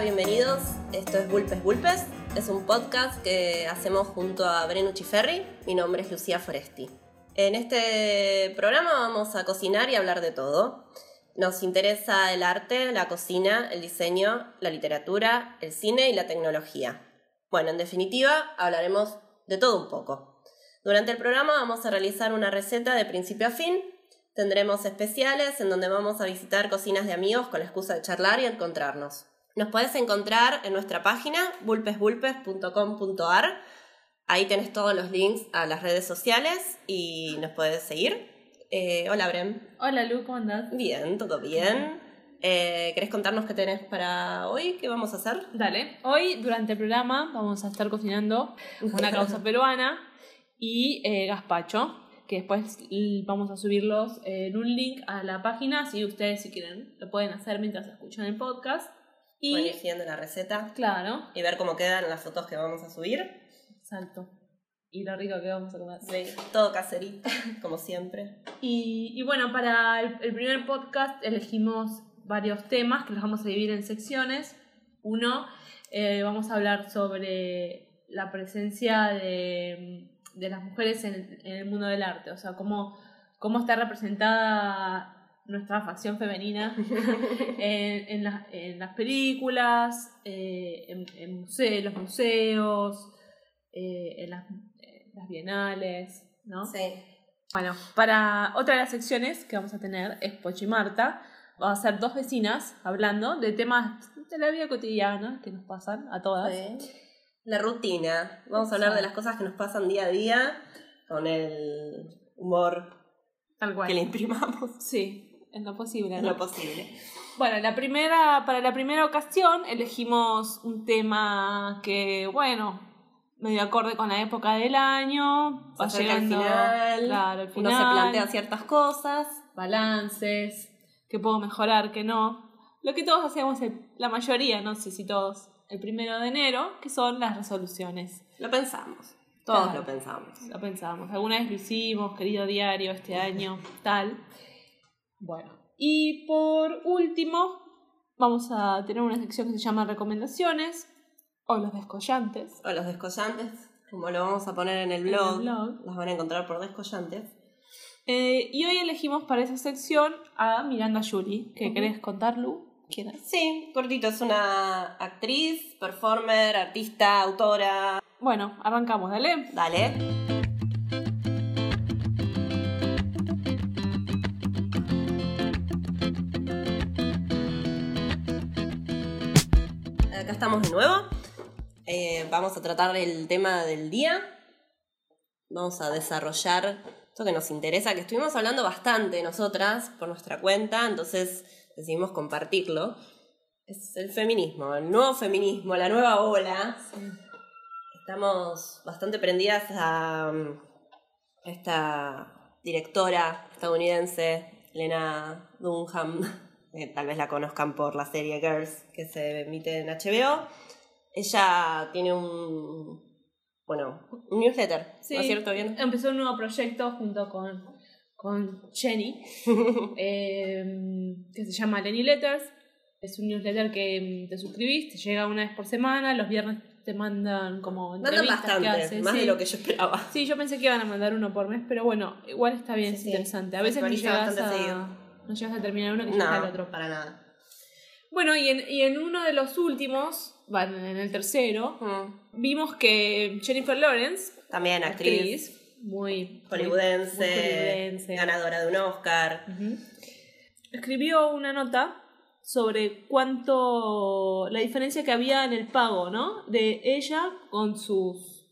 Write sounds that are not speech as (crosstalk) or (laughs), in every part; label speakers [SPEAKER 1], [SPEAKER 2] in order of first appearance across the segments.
[SPEAKER 1] Bienvenidos. Esto es Bulpes Bulpes. Es un podcast que hacemos junto a Brenucci Ferri. Mi nombre es Lucía Foresti. En este programa vamos a cocinar y hablar de todo. Nos interesa el arte, la cocina, el diseño, la literatura, el cine y la tecnología. Bueno, en definitiva, hablaremos de todo un poco. Durante el programa vamos a realizar una receta de principio a fin. Tendremos especiales en donde vamos a visitar cocinas de amigos con la excusa de charlar y encontrarnos. Nos puedes encontrar en nuestra página bulpesbulpes.com.ar. Ahí tenés todos los links a las redes sociales y nos puedes seguir. Eh, hola, Brem.
[SPEAKER 2] Hola, Lu, ¿cómo andás?
[SPEAKER 1] Bien, todo bien. Eh, ¿Querés contarnos qué tenés para hoy? ¿Qué vamos a hacer?
[SPEAKER 2] Dale. Hoy, durante el programa, vamos a estar cocinando una causa (laughs) peruana y eh, gazpacho, que después vamos a subirlos en un link a la página, si ustedes, si quieren, lo pueden hacer mientras escuchan el podcast. Y,
[SPEAKER 1] siguiendo la receta
[SPEAKER 2] claro,
[SPEAKER 1] y ver cómo quedan las fotos que vamos a subir.
[SPEAKER 2] exacto. Y lo rico que vamos a comer.
[SPEAKER 1] Sí, todo caserito, (laughs) como siempre.
[SPEAKER 2] Y, y bueno, para el, el primer podcast elegimos varios temas que los vamos a dividir en secciones. Uno, eh, vamos a hablar sobre la presencia de, de las mujeres en, en el mundo del arte, o sea, cómo, cómo está representada nuestra facción femenina (laughs) en, en, las- en las películas, eh, en, en muse- los museos, eh, en las, en las bienales, ¿no?
[SPEAKER 1] Sí.
[SPEAKER 2] Bueno, para otra de las secciones que vamos a tener es Pochi y Marta. Vamos a ser dos vecinas hablando de temas de la vida cotidiana que nos pasan a todas.
[SPEAKER 1] Sí. La rutina. Vamos a hablar de las cosas que nos pasan día a día con el humor
[SPEAKER 2] Tal cual.
[SPEAKER 1] que le imprimamos
[SPEAKER 2] Sí, en lo posible.
[SPEAKER 1] en
[SPEAKER 2] ¿no?
[SPEAKER 1] lo posible.
[SPEAKER 2] Bueno, la primera, para la primera ocasión elegimos un tema que, bueno, medio acorde con la época del año. Va
[SPEAKER 1] acerca al
[SPEAKER 2] llegando,
[SPEAKER 1] final,
[SPEAKER 2] claro,
[SPEAKER 1] Uno
[SPEAKER 2] final.
[SPEAKER 1] se plantea ciertas cosas.
[SPEAKER 2] balances, que puedo mejorar, que no. Lo que todos hacemos, el- la mayoría, no sé si todos, el primero de enero, que son las resoluciones.
[SPEAKER 1] Lo pensamos. Todos
[SPEAKER 2] Claro.
[SPEAKER 1] lo pensamos.
[SPEAKER 2] Lo pensamos, alguna vez lo hicimos, querido diario, este año, tal. Bueno, y por último, vamos a tener una sección que se llama recomendaciones o los descollantes.
[SPEAKER 1] O los descollantes, como lo vamos a poner en el
[SPEAKER 2] En el
[SPEAKER 1] blog. Los van a encontrar por descollantes.
[SPEAKER 2] Eh, y hoy elegimos para esa sección a Miranda Julie. ¿Qué
[SPEAKER 1] Ujú.
[SPEAKER 2] querés contar, Lu? ¿Quién es?
[SPEAKER 1] Sí, cortito, es una actriz, performer, artista, autora.
[SPEAKER 2] Bueno, arrancamos, dale.
[SPEAKER 1] Dale. Estamos de nuevo. Eh, vamos a tratar el tema del día. Vamos a desarrollar esto que nos interesa, que estuvimos hablando bastante nosotras por nuestra cuenta, entonces decidimos compartirlo. Es el feminismo, el nuevo feminismo, la nueva ola. Estamos bastante prendidas a um, esta directora estadounidense, Lena Dunham, que tal vez la conozcan por la serie Girls que se emite en HBO. Ella tiene un, bueno, un newsletter,
[SPEAKER 2] Sí.
[SPEAKER 1] ¿no es cierto? ¿Bien?
[SPEAKER 2] Empezó un nuevo proyecto junto con, con Jenny, (laughs) eh, que se llama Lenny Letters. Es un newsletter que te suscribís, te llega una vez por semana, los viernes te mandan como
[SPEAKER 1] Mandan
[SPEAKER 2] entrevistas que
[SPEAKER 1] bastante, más
[SPEAKER 2] sí.
[SPEAKER 1] de lo que yo esperaba.
[SPEAKER 2] Sí, yo pensé que iban a mandar uno por mes, pero bueno, igual está bien,
[SPEAKER 1] Sí,
[SPEAKER 2] es interesante. A veces
[SPEAKER 1] actualiza
[SPEAKER 2] llegas,
[SPEAKER 1] bastante
[SPEAKER 2] a,
[SPEAKER 1] seguido.
[SPEAKER 2] No llegas a terminar uno que el
[SPEAKER 1] No,
[SPEAKER 2] otro.
[SPEAKER 1] para nada.
[SPEAKER 2] Bueno, y en, y en uno de los últimos, bueno, en el tercero,
[SPEAKER 1] Mm.
[SPEAKER 2] vimos que Jennifer Lawrence,
[SPEAKER 1] También actriz,
[SPEAKER 2] actriz, muy
[SPEAKER 1] hollywoodense,
[SPEAKER 2] muy hollywoodense.
[SPEAKER 1] ganadora de un Oscar.
[SPEAKER 2] Escribió una nota sobre cuánto la diferencia que había en el pago, ¿no? De ella con sus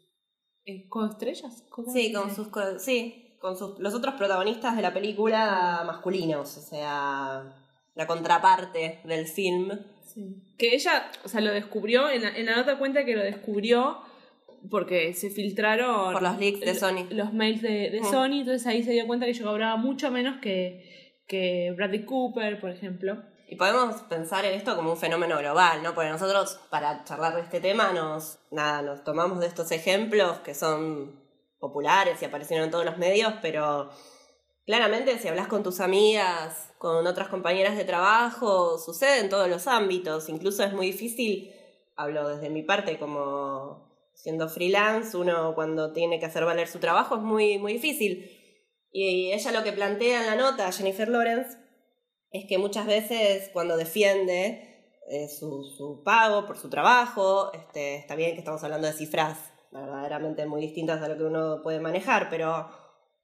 [SPEAKER 2] eh, coestrellas. ¿Cómo
[SPEAKER 1] Sí, con sus co- sí, con sus los otros protagonistas de la película masculinos, o sea, la contraparte del film.
[SPEAKER 2] Sí. Que ella, o sea, lo descubrió, en la, en la nota cuenta que lo descubrió porque se filtraron
[SPEAKER 1] Por los leaks de Sony.
[SPEAKER 2] los mails de, de
[SPEAKER 1] Mm.
[SPEAKER 2] Sony, entonces ahí se dio cuenta que yo cobraba mucho menos que, que Bradley Cooper, por ejemplo.
[SPEAKER 1] Y podemos pensar en esto como un fenómeno global, ¿no? Porque nosotros, para charlar de este tema, nos, nada, nos tomamos de estos ejemplos que son populares y aparecieron en todos los medios, pero claramente si hablas con tus amigas, con otras compañeras de trabajo, sucede en todos los ámbitos. Incluso es muy difícil, hablo desde mi parte como siendo freelance, uno cuando tiene que hacer valer su trabajo es muy, muy difícil. Y ella lo que plantea en la nota, Jennifer Lawrence, es que muchas veces cuando defiende eh, su, su, pago por su trabajo, este, está bien que estamos hablando de cifras verdaderamente muy distintas a lo que uno puede manejar, pero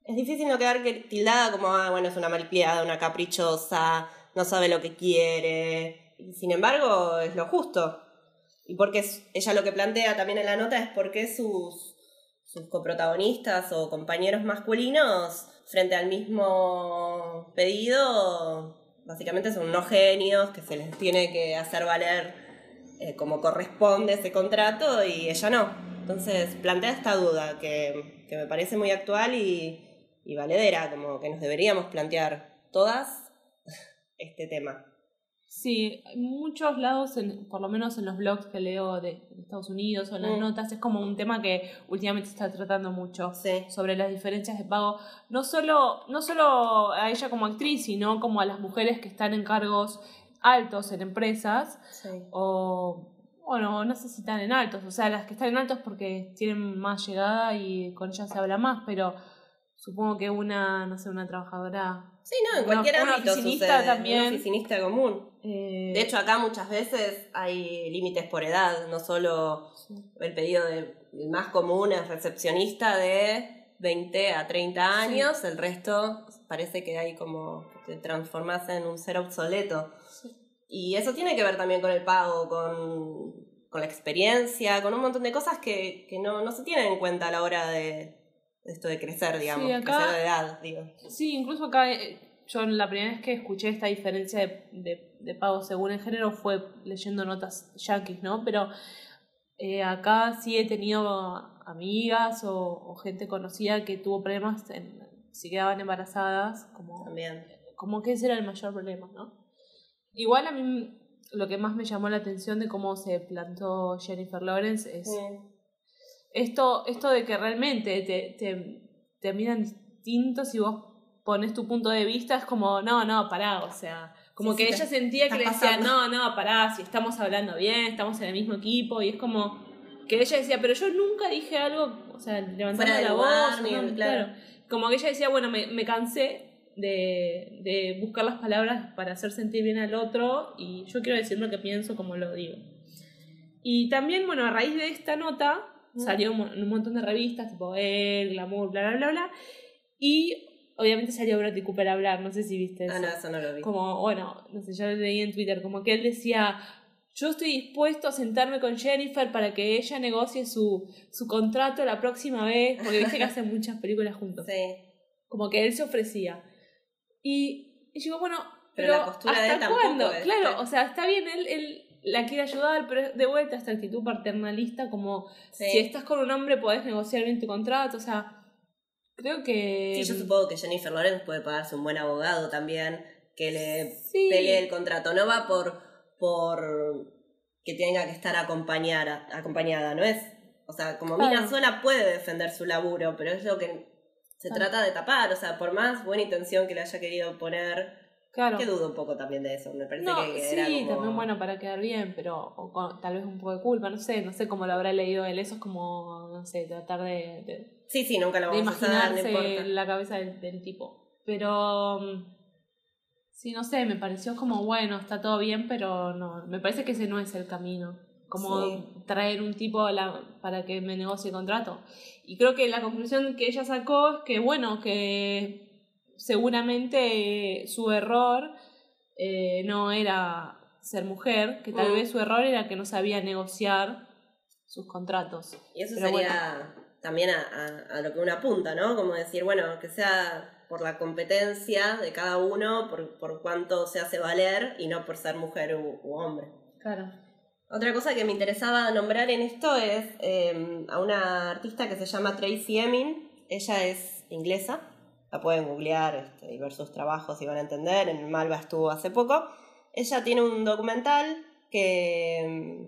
[SPEAKER 1] es difícil no quedar tildada como, ah, bueno, es una malcriada, una caprichosa, no sabe lo que quiere. Sin embargo, es lo justo. Y porque ella lo que plantea también en la nota es por qué sus, sus coprotagonistas o compañeros masculinos, frente al mismo pedido, básicamente son unos genios que se les tiene que hacer valer eh, como corresponde ese contrato y ella no. Entonces plantea esta duda que, que me parece muy actual y, y valedera, como que nos deberíamos plantear todas (laughs) este tema.
[SPEAKER 2] Sí, en muchos lados, en, por lo menos en los blogs que leo de, Estados Unidos o en las mm. notas, es como un tema que últimamente se está tratando mucho sobre las diferencias de pago, no solo, no solo a ella como actriz, sino como a las mujeres que están en cargos altos en empresas o bueno, no sé si están en altos, o sea, las que están en altos porque tienen más llegada y con ellas se habla más, pero Supongo que una, no sé, una trabajadora.
[SPEAKER 1] Sí, no, en cualquier ámbito. Oficinista también. Un oficinista común. Eh, de hecho, acá muchas veces hay límites por edad, no solo el pedido de, el más común es recepcionista de 20 a 30 años, el resto parece que hay como que te transformas en un ser obsoleto. Y eso tiene que ver también con el pago, con, con la experiencia, con un montón de cosas que, que no, no se tienen en cuenta a la hora de, esto de crecer, digamos, crecer de edad, digo.
[SPEAKER 2] Sí, incluso acá, eh, yo la primera vez que escuché esta diferencia de, de, pago según el género fue leyendo notas yankees, ¿no? Pero eh, acá sí he tenido amigas o, gente conocida que tuvo problemas en, si quedaban embarazadas, como,
[SPEAKER 1] También.
[SPEAKER 2] como que ese era el mayor problema, ¿no? Igual a mí lo que más me llamó la atención de cómo se plantó Jennifer Lawrence es esto, esto de que realmente te, te, te miran distinto si vos pones tu punto de vista, es como, no, no, pará, o sea, como que ella sentía que le decía, no, no, pará, si estamos hablando bien, estamos en el mismo equipo, y es como que ella decía, pero yo nunca dije algo, o sea, levantando la voz, claro. Como que ella decía, bueno, me, me cansé de, de buscar las palabras para hacer sentir bien al otro, y yo quiero decir lo que pienso como lo digo. Y también, bueno, a raíz de esta nota, Salió en un montón de revistas, tipo El, Glamour, bla, bla, bla, bla. Y obviamente salió Bradley Cooper a hablar, no sé si viste
[SPEAKER 1] eso. Ah, no, eso no lo vi.
[SPEAKER 2] Como, bueno, no sé, yo lo leí en Twitter, como que él decía, yo estoy dispuesto a sentarme con Jennifer para que ella negocie su, su contrato la próxima vez, porque viste que (laughs) hacen muchas películas juntos.
[SPEAKER 1] Sí.
[SPEAKER 2] Como que él se ofrecía. Y, y digo, bueno,
[SPEAKER 1] pero, la postura de él
[SPEAKER 2] cuándo? Claro, o sea, está bien, él, él la quiere ayudar, pero de vuelta esta actitud paternalista, como si estás con un hombre podés negociar bien tu contrato, o sea, creo que...
[SPEAKER 1] Sí, yo supongo que Jennifer Lawrence puede pagarse un buen abogado también, que le pelee el contrato, no va por, por que tenga que estar acompañada, acompañada, ¿no es? O sea, como Mina sola puede defender su laburo, pero es lo que se trata de tapar, o sea, por más buena intención que le haya querido poner Claro. Que dudo un poco también de eso. Me parece que
[SPEAKER 2] sí, era como... también bueno para quedar bien, pero tal vez un poco de culpa, no sé, no sé cómo lo habrá leído él. Eso es como, no sé, tratar de.
[SPEAKER 1] sí, sí, nunca lo vamos a imaginarse
[SPEAKER 2] la cabeza del, tipo. Pero. Mm, sí, no sé, me pareció como, bueno, está todo bien, pero no. Me parece que ese no es el camino. Como traer un tipo para que me negocie contrato. Y creo que la conclusión que ella sacó es que, bueno, que seguramente su error eh, no era ser mujer, que tal mm. vez su error era que no sabía negociar sus contratos.
[SPEAKER 1] Y eso sería también a, lo que uno apunta, ¿no? Como decir, bueno, que sea por la competencia de cada uno, por, por cuánto se hace valer y no por ser mujer u, hombre.
[SPEAKER 2] Claro.
[SPEAKER 1] Otra cosa que me interesaba nombrar en esto es eh, a una artista que se llama Tracy Emin. Ella es inglesa, la pueden googlear este, y ver sus trabajos y van a entender, en Malva estuvo hace poco. Ella tiene un documental que,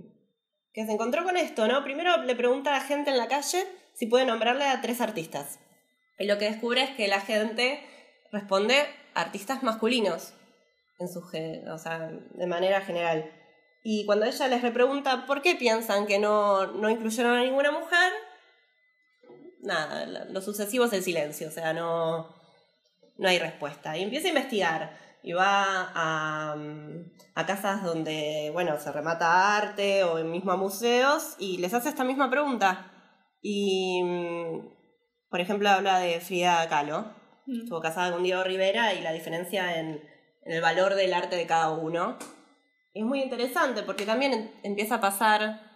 [SPEAKER 1] que se encontró con esto, ¿no? Primero le pregunta a la gente en la calle si puede nombrarle a tres artistas. Y lo que descubre es que la gente responde artistas masculinos, en su, o sea, de manera general. Y cuando ella les repregunta por qué piensan que no, no incluyeron a ninguna mujer, nada, lo sucesivo es el silencio, o sea, no, no hay respuesta. Y empieza a investigar y va a, a, casas donde, bueno, se remata arte o mismo a museos y les hace esta misma pregunta. Y, por ejemplo, habla de Frida Kahlo. Mm. Estuvo casada con Diego Rivera y la diferencia en, en el valor del arte de cada uno. Es muy interesante porque también empieza a pasar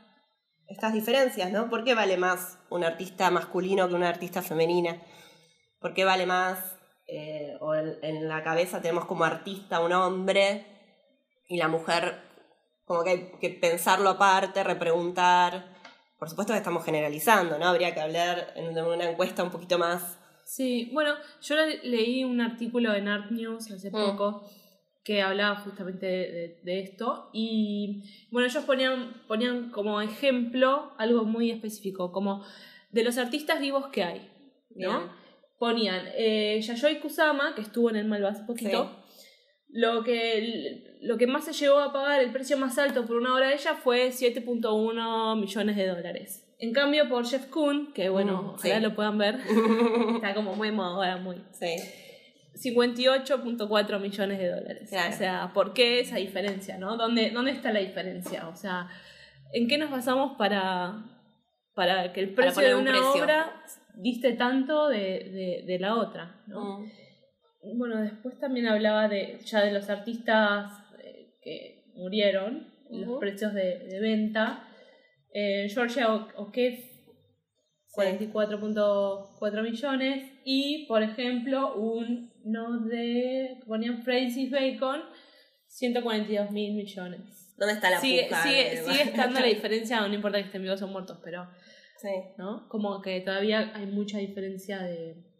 [SPEAKER 1] estas diferencias, ¿no? ¿Por qué vale más un artista masculino que una artista femenina? ¿Por qué vale más, eh, o en, la cabeza tenemos como artista un hombre y la mujer, como que hay que pensarlo aparte, repreguntar? Por supuesto que estamos generalizando, ¿no? Habría que hablar en una encuesta un poquito más.
[SPEAKER 2] Sí, bueno, yo leí un artículo en Art News hace mm. poco que hablaba justamente de, esto. Y bueno, ellos ponían, ponían como ejemplo algo muy específico, como de los artistas vivos que hay, ¿no? Ponían eh, Yayoi Kusama, que estuvo en el Malva hace poquito. Lo que, lo que más se llegó a pagar, el precio más alto por una obra de ella fue 7.1 millones de dólares. En cambio, por Jeff Koon, que bueno, mm, lo puedan ver, (laughs) está como muy moda muy.
[SPEAKER 1] Sí
[SPEAKER 2] 58.4 millones de dólares. O sea, ¿por qué esa diferencia? ¿no? ¿Dónde, ¿Dónde está la diferencia? O sea, ¿en qué nos basamos para, para que el precio de una obra diste tanto de, de, la otra? ¿no? Mm. Bueno, después también hablaba de ya de los artistas eh, que murieron, los precios de, venta. Eh, Georgia O'Keeffe 44.4 millones y, por ejemplo, un no de ponían Francis Bacon 142 mil millones.
[SPEAKER 1] ¿Dónde está la
[SPEAKER 2] sigue, Sigue, sigue estando la (laughs) diferencia, no importa que estén vivos o muertos, pero
[SPEAKER 1] sí.
[SPEAKER 2] ¿no? Como que todavía hay mucha diferencia de,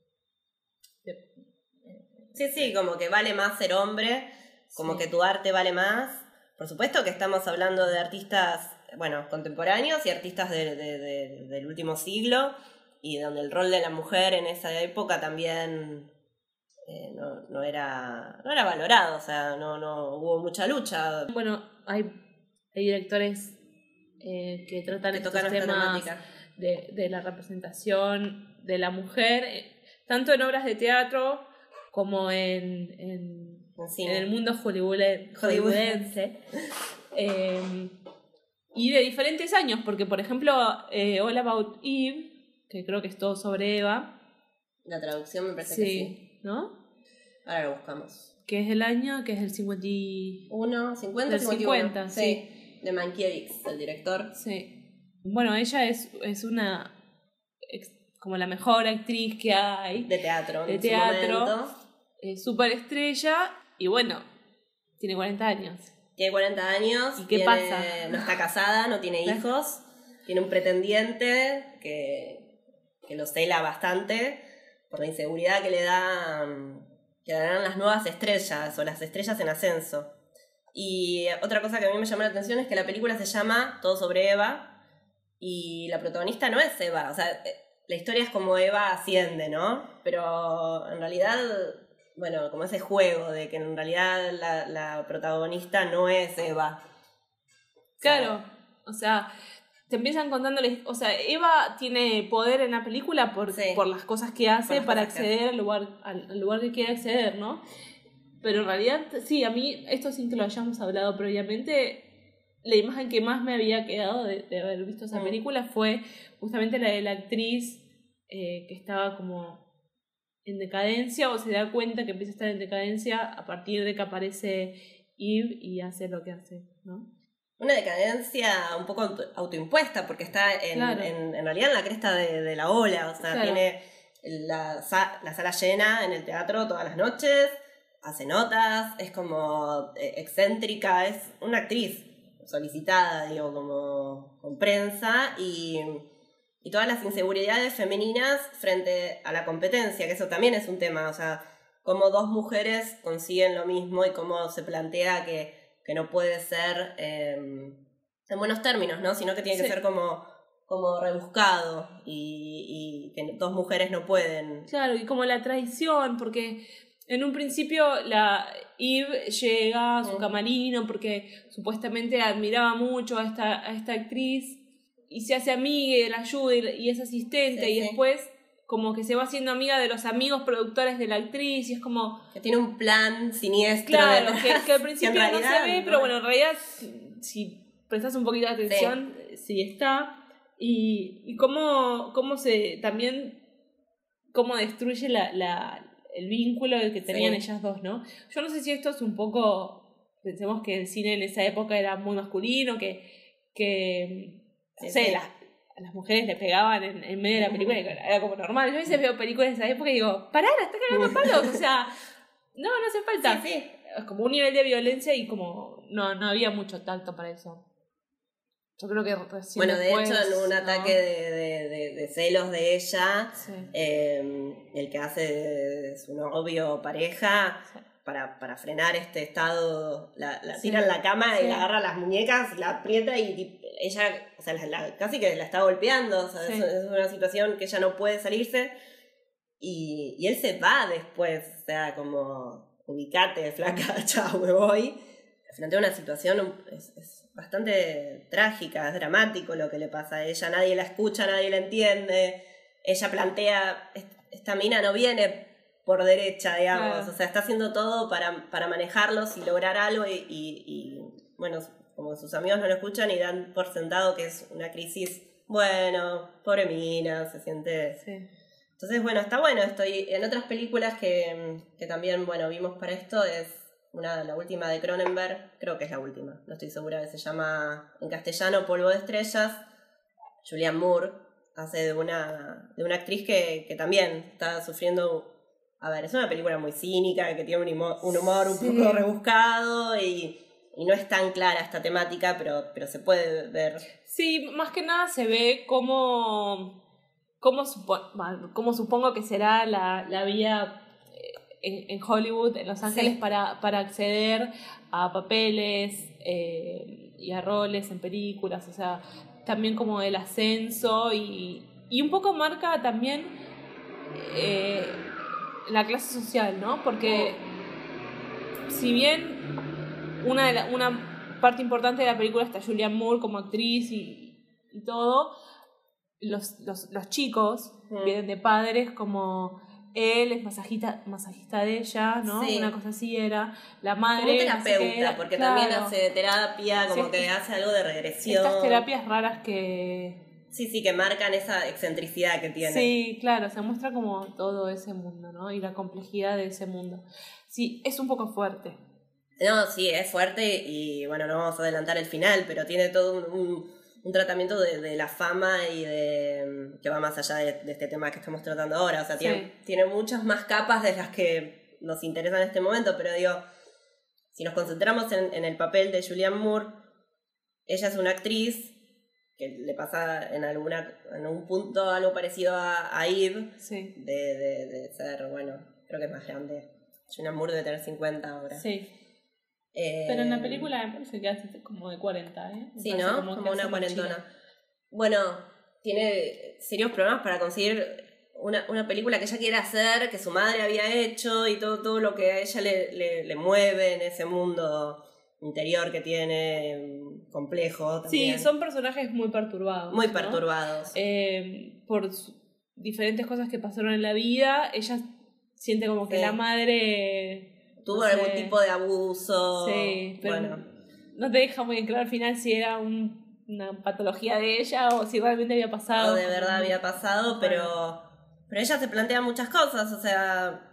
[SPEAKER 1] Sí, sí, como que vale más ser hombre, como que tu arte vale más. Por supuesto que estamos hablando de artistas bueno, contemporáneos y artistas del último siglo, y donde el rol de la mujer en esa época también eh, no, no, era, no era valorado, o sea, no, no hubo mucha lucha.
[SPEAKER 2] Bueno, hay, hay directores eh, que tratan estos temas de, de, la representación de la mujer, eh, tanto en obras de teatro como en, en, en el mundo hollywoodense. Em, y de diferentes años, porque por ejemplo, All About Eve, que creo que es todo sobre Eva.
[SPEAKER 1] La traducción me parece que sí.
[SPEAKER 2] ¿No?
[SPEAKER 1] Ahora lo buscamos.
[SPEAKER 2] ¿Qué es el año? Que es el 51.
[SPEAKER 1] 50, 50, sí. De Mankiewicz, el director.
[SPEAKER 2] Sí. Bueno, ella es, es una. como la mejor actriz que hay.
[SPEAKER 1] De teatro.
[SPEAKER 2] De teatro. Es súper estrella. Y bueno, tiene 40 años.
[SPEAKER 1] Tiene 40 años.
[SPEAKER 2] ¿Y qué pasa?
[SPEAKER 1] No está casada, no tiene (laughs) hijos. Tiene un pretendiente que, que lo cela bastante por la inseguridad que le da que darán las nuevas estrellas o las estrellas en ascenso. Y otra cosa que a mí me llamó la atención es que la película se llama Todo sobre Eva y la protagonista no es Eva, o sea, eh, la historia es como Eva asciende, ¿no? Pero en realidad bueno, como ese juego de que en realidad la, la protagonista no es Eva.
[SPEAKER 2] Claro, o sea, te empiezan contándoles, o sea, Eva tiene poder en la película por, por las cosas que hace para acceder al lugar, al lugar que quiere acceder, ¿no? Pero en realidad, sí, a mí, esto sin que lo hayamos hablado previamente, la imagen que más me había quedado de, haber visto esa mm. película fue justamente la de la actriz eh, que estaba como en decadencia o se da cuenta que empieza a estar en decadencia a partir de que aparece Eve y hace lo que hace, ¿no?
[SPEAKER 1] Una decadencia un poco autoimpuesta, porque está en, en, realidad en la cresta de, la ola, o sea, tiene la, la, sala llena en el teatro todas las noches, hace notas, es como eh, excéntrica, es una actriz solicitada, digo, como con prensa y y todas las inseguridades femeninas frente a la competencia, que eso también es un tema, o sea, cómo dos mujeres consiguen lo mismo y cómo se plantea que, que no puede ser em, en buenos términos, ¿no? Sino que tiene que ser como, como rebuscado y, y, que dos mujeres no pueden.
[SPEAKER 2] Claro, y como la traición, porque en un principio la Eve llega a su camarino porque supuestamente admiraba mucho a esta, a esta actriz y se hace amiga y la ayuda y, es asistente
[SPEAKER 1] Sí,
[SPEAKER 2] y después como que se va haciendo amiga de los amigos productores de la actriz y es como
[SPEAKER 1] Que tiene un plan siniestro.
[SPEAKER 2] claro que, que al (laughs) principio no se ve
[SPEAKER 1] no
[SPEAKER 2] pero bueno en realidad si prestas un poquito de atención sí, está y, y cómo, cómo se también cómo destruye la, la, el vínculo que tenían
[SPEAKER 1] Sí.
[SPEAKER 2] ellas dos, ¿no? Yo no sé si esto es un poco, pensemos que el cine en esa época era muy masculino, que, que no
[SPEAKER 1] Sí,
[SPEAKER 2] sé,
[SPEAKER 1] sí.
[SPEAKER 2] las, a las mujeres le pegaban en, en medio de la película y era como normal. Yo a veces veo películas de esa época y digo, pará, la está cagando palos, o sea, no, no hace falta.
[SPEAKER 1] Sí, sí.
[SPEAKER 2] Es como un nivel de violencia y como no, no había mucho tacto para eso. Yo creo que recién
[SPEAKER 1] Bueno, de
[SPEAKER 2] después,
[SPEAKER 1] hecho, en un
[SPEAKER 2] ¿no?
[SPEAKER 1] ataque de, de- de- de celos de ella,
[SPEAKER 2] Sí.
[SPEAKER 1] eh, el que hace de su novio o pareja, para, para frenar este estado, la, la tira en la cama y la agarra las muñecas, la aprieta y ella, o sea, la- la- casi que la está golpeando, o sea,
[SPEAKER 2] Sí.
[SPEAKER 1] es, es una situación que ella no puede salirse y, y él se va después, o sea, como, ubicate, flaca, (laughs) chao, me voy. Frente a una situación es, es bastante trágica, es dramático lo que le pasa a ella, nadie la escucha, nadie la entiende, ella plantea, "Est- esta mina no viene por derecha, digamos,
[SPEAKER 2] Claro.
[SPEAKER 1] o sea, está haciendo todo para, para manejarlos y lograr algo y, y- y, bueno, como sus amigos no lo escuchan y dan por sentado que es una crisis, bueno, pobre mina, se siente...
[SPEAKER 2] Sí.
[SPEAKER 1] Entonces, bueno, está bueno. Estoy en otras películas que, que también, bueno, vimos para esto, es una, la última de Cronenberg, creo que es la última, no estoy segura, que se llama en castellano Polvo de Estrellas. Julianne Moore hace de una, de una actriz que, que también está sufriendo. A ver, es una película muy cínica, que tiene un, himo- un humor un poco rebuscado y, y no es tan clara esta temática, pero, pero se puede ver.
[SPEAKER 2] Sí, más que nada se ve cómo, cómo, supo- cómo supongo que será la, la vía eh, en, en Hollywood, en Los Ángeles,
[SPEAKER 1] Sí.
[SPEAKER 2] para, para acceder a papeles eh, y a roles en películas, o sea, también como el ascenso y, y un poco marca también eh, la clase social, ¿no? Porque si bien una, de la- una parte importante de la película está Julianne Moore como actriz y, y todo, los, los, los chicos vienen de padres como él es masajista, masajista de ella, ¿no?
[SPEAKER 1] Sí.
[SPEAKER 2] Una cosa así era. La
[SPEAKER 1] Como
[SPEAKER 2] madre. sé
[SPEAKER 1] terapeuta, porque
[SPEAKER 2] Claro.
[SPEAKER 1] también hace terapia, como
[SPEAKER 2] Sí.
[SPEAKER 1] que hace algo de regresión.
[SPEAKER 2] Estas terapias raras que.
[SPEAKER 1] Sí, sí, que marcan esa excentricidad que tiene.
[SPEAKER 2] Sí, claro, se muestra como todo ese mundo, ¿no? Y la complejidad de ese mundo. Sí, es un poco fuerte.
[SPEAKER 1] No, sí, es fuerte y bueno, no vamos a adelantar el final, pero tiene todo un, un- un tratamiento de, de la fama y de que va más allá de, de este tema que estamos tratando ahora. O sea, tiene,
[SPEAKER 2] Sí.
[SPEAKER 1] tiene muchas más capas de las que nos interesan en este momento, pero digo, si nos concentramos en, en el papel de Julianne Moore, ella es una actriz que le pasa en alguna en algún punto algo parecido a, a Eve,
[SPEAKER 2] Sí.
[SPEAKER 1] de, de, de ser, bueno, creo que es más grande. Julianne Moore debe tener 50 ahora.
[SPEAKER 2] Sí.
[SPEAKER 1] Eh,
[SPEAKER 2] Pero en la película me parece que hace como de 40, ¿eh? Me
[SPEAKER 1] Sí, ¿no?
[SPEAKER 2] que
[SPEAKER 1] Como, una cuarentona. Bueno, tiene serios problemas para conseguir una, una película que ella quiere hacer, que su madre había hecho y todo, todo lo que a ella le, le, le mueve en ese mundo interior que tiene, complejo.
[SPEAKER 2] Sí,
[SPEAKER 1] También.
[SPEAKER 2] son personajes muy perturbados.
[SPEAKER 1] muy
[SPEAKER 2] ¿no?
[SPEAKER 1] perturbados.
[SPEAKER 2] Eh, por diferentes cosas que pasaron en la vida, ella siente como que
[SPEAKER 1] Sí.
[SPEAKER 2] la madre.
[SPEAKER 1] Tuvo
[SPEAKER 2] no sé,
[SPEAKER 1] algún tipo de abuso.
[SPEAKER 2] Sí, pero
[SPEAKER 1] bueno,
[SPEAKER 2] no te deja muy en claro al final si era un- una patología de ella o si realmente había pasado.
[SPEAKER 1] o de verdad había pasado, pero, pero ella se plantea muchas cosas, o sea,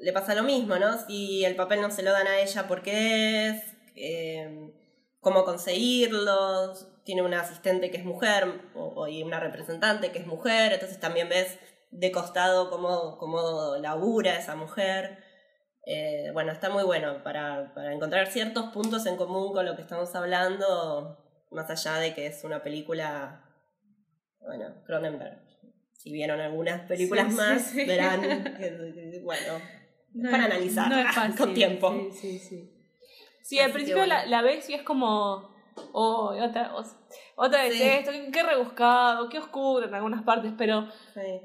[SPEAKER 1] le pasa lo mismo, ¿no? Si el papel no se lo dan a ella, ¿por qué es? Eh, ¿Cómo conseguirlo? Tiene una asistente que es mujer o, o- y una representante que es mujer, entonces también ves de costado cómo, cómo labura esa mujer. Eh, bueno, está muy bueno para, para encontrar ciertos puntos en común con lo que estamos hablando, más allá de que es una película, bueno, Cronenberg. Si vieron algunas películas
[SPEAKER 2] Sí, sí,
[SPEAKER 1] más,
[SPEAKER 2] sí.
[SPEAKER 1] verán (laughs) que, bueno,
[SPEAKER 2] No
[SPEAKER 1] para analizar,
[SPEAKER 2] no es (laughs) fácil,
[SPEAKER 1] con tiempo.
[SPEAKER 2] Sí, sí, sí. Sí,
[SPEAKER 1] Así
[SPEAKER 2] al principio
[SPEAKER 1] bueno.
[SPEAKER 2] la, la ves y es como. Oh, otra, otra vez
[SPEAKER 1] Sí.
[SPEAKER 2] esto, qué, rebuscado, qué oscuro en algunas partes, pero
[SPEAKER 1] sí.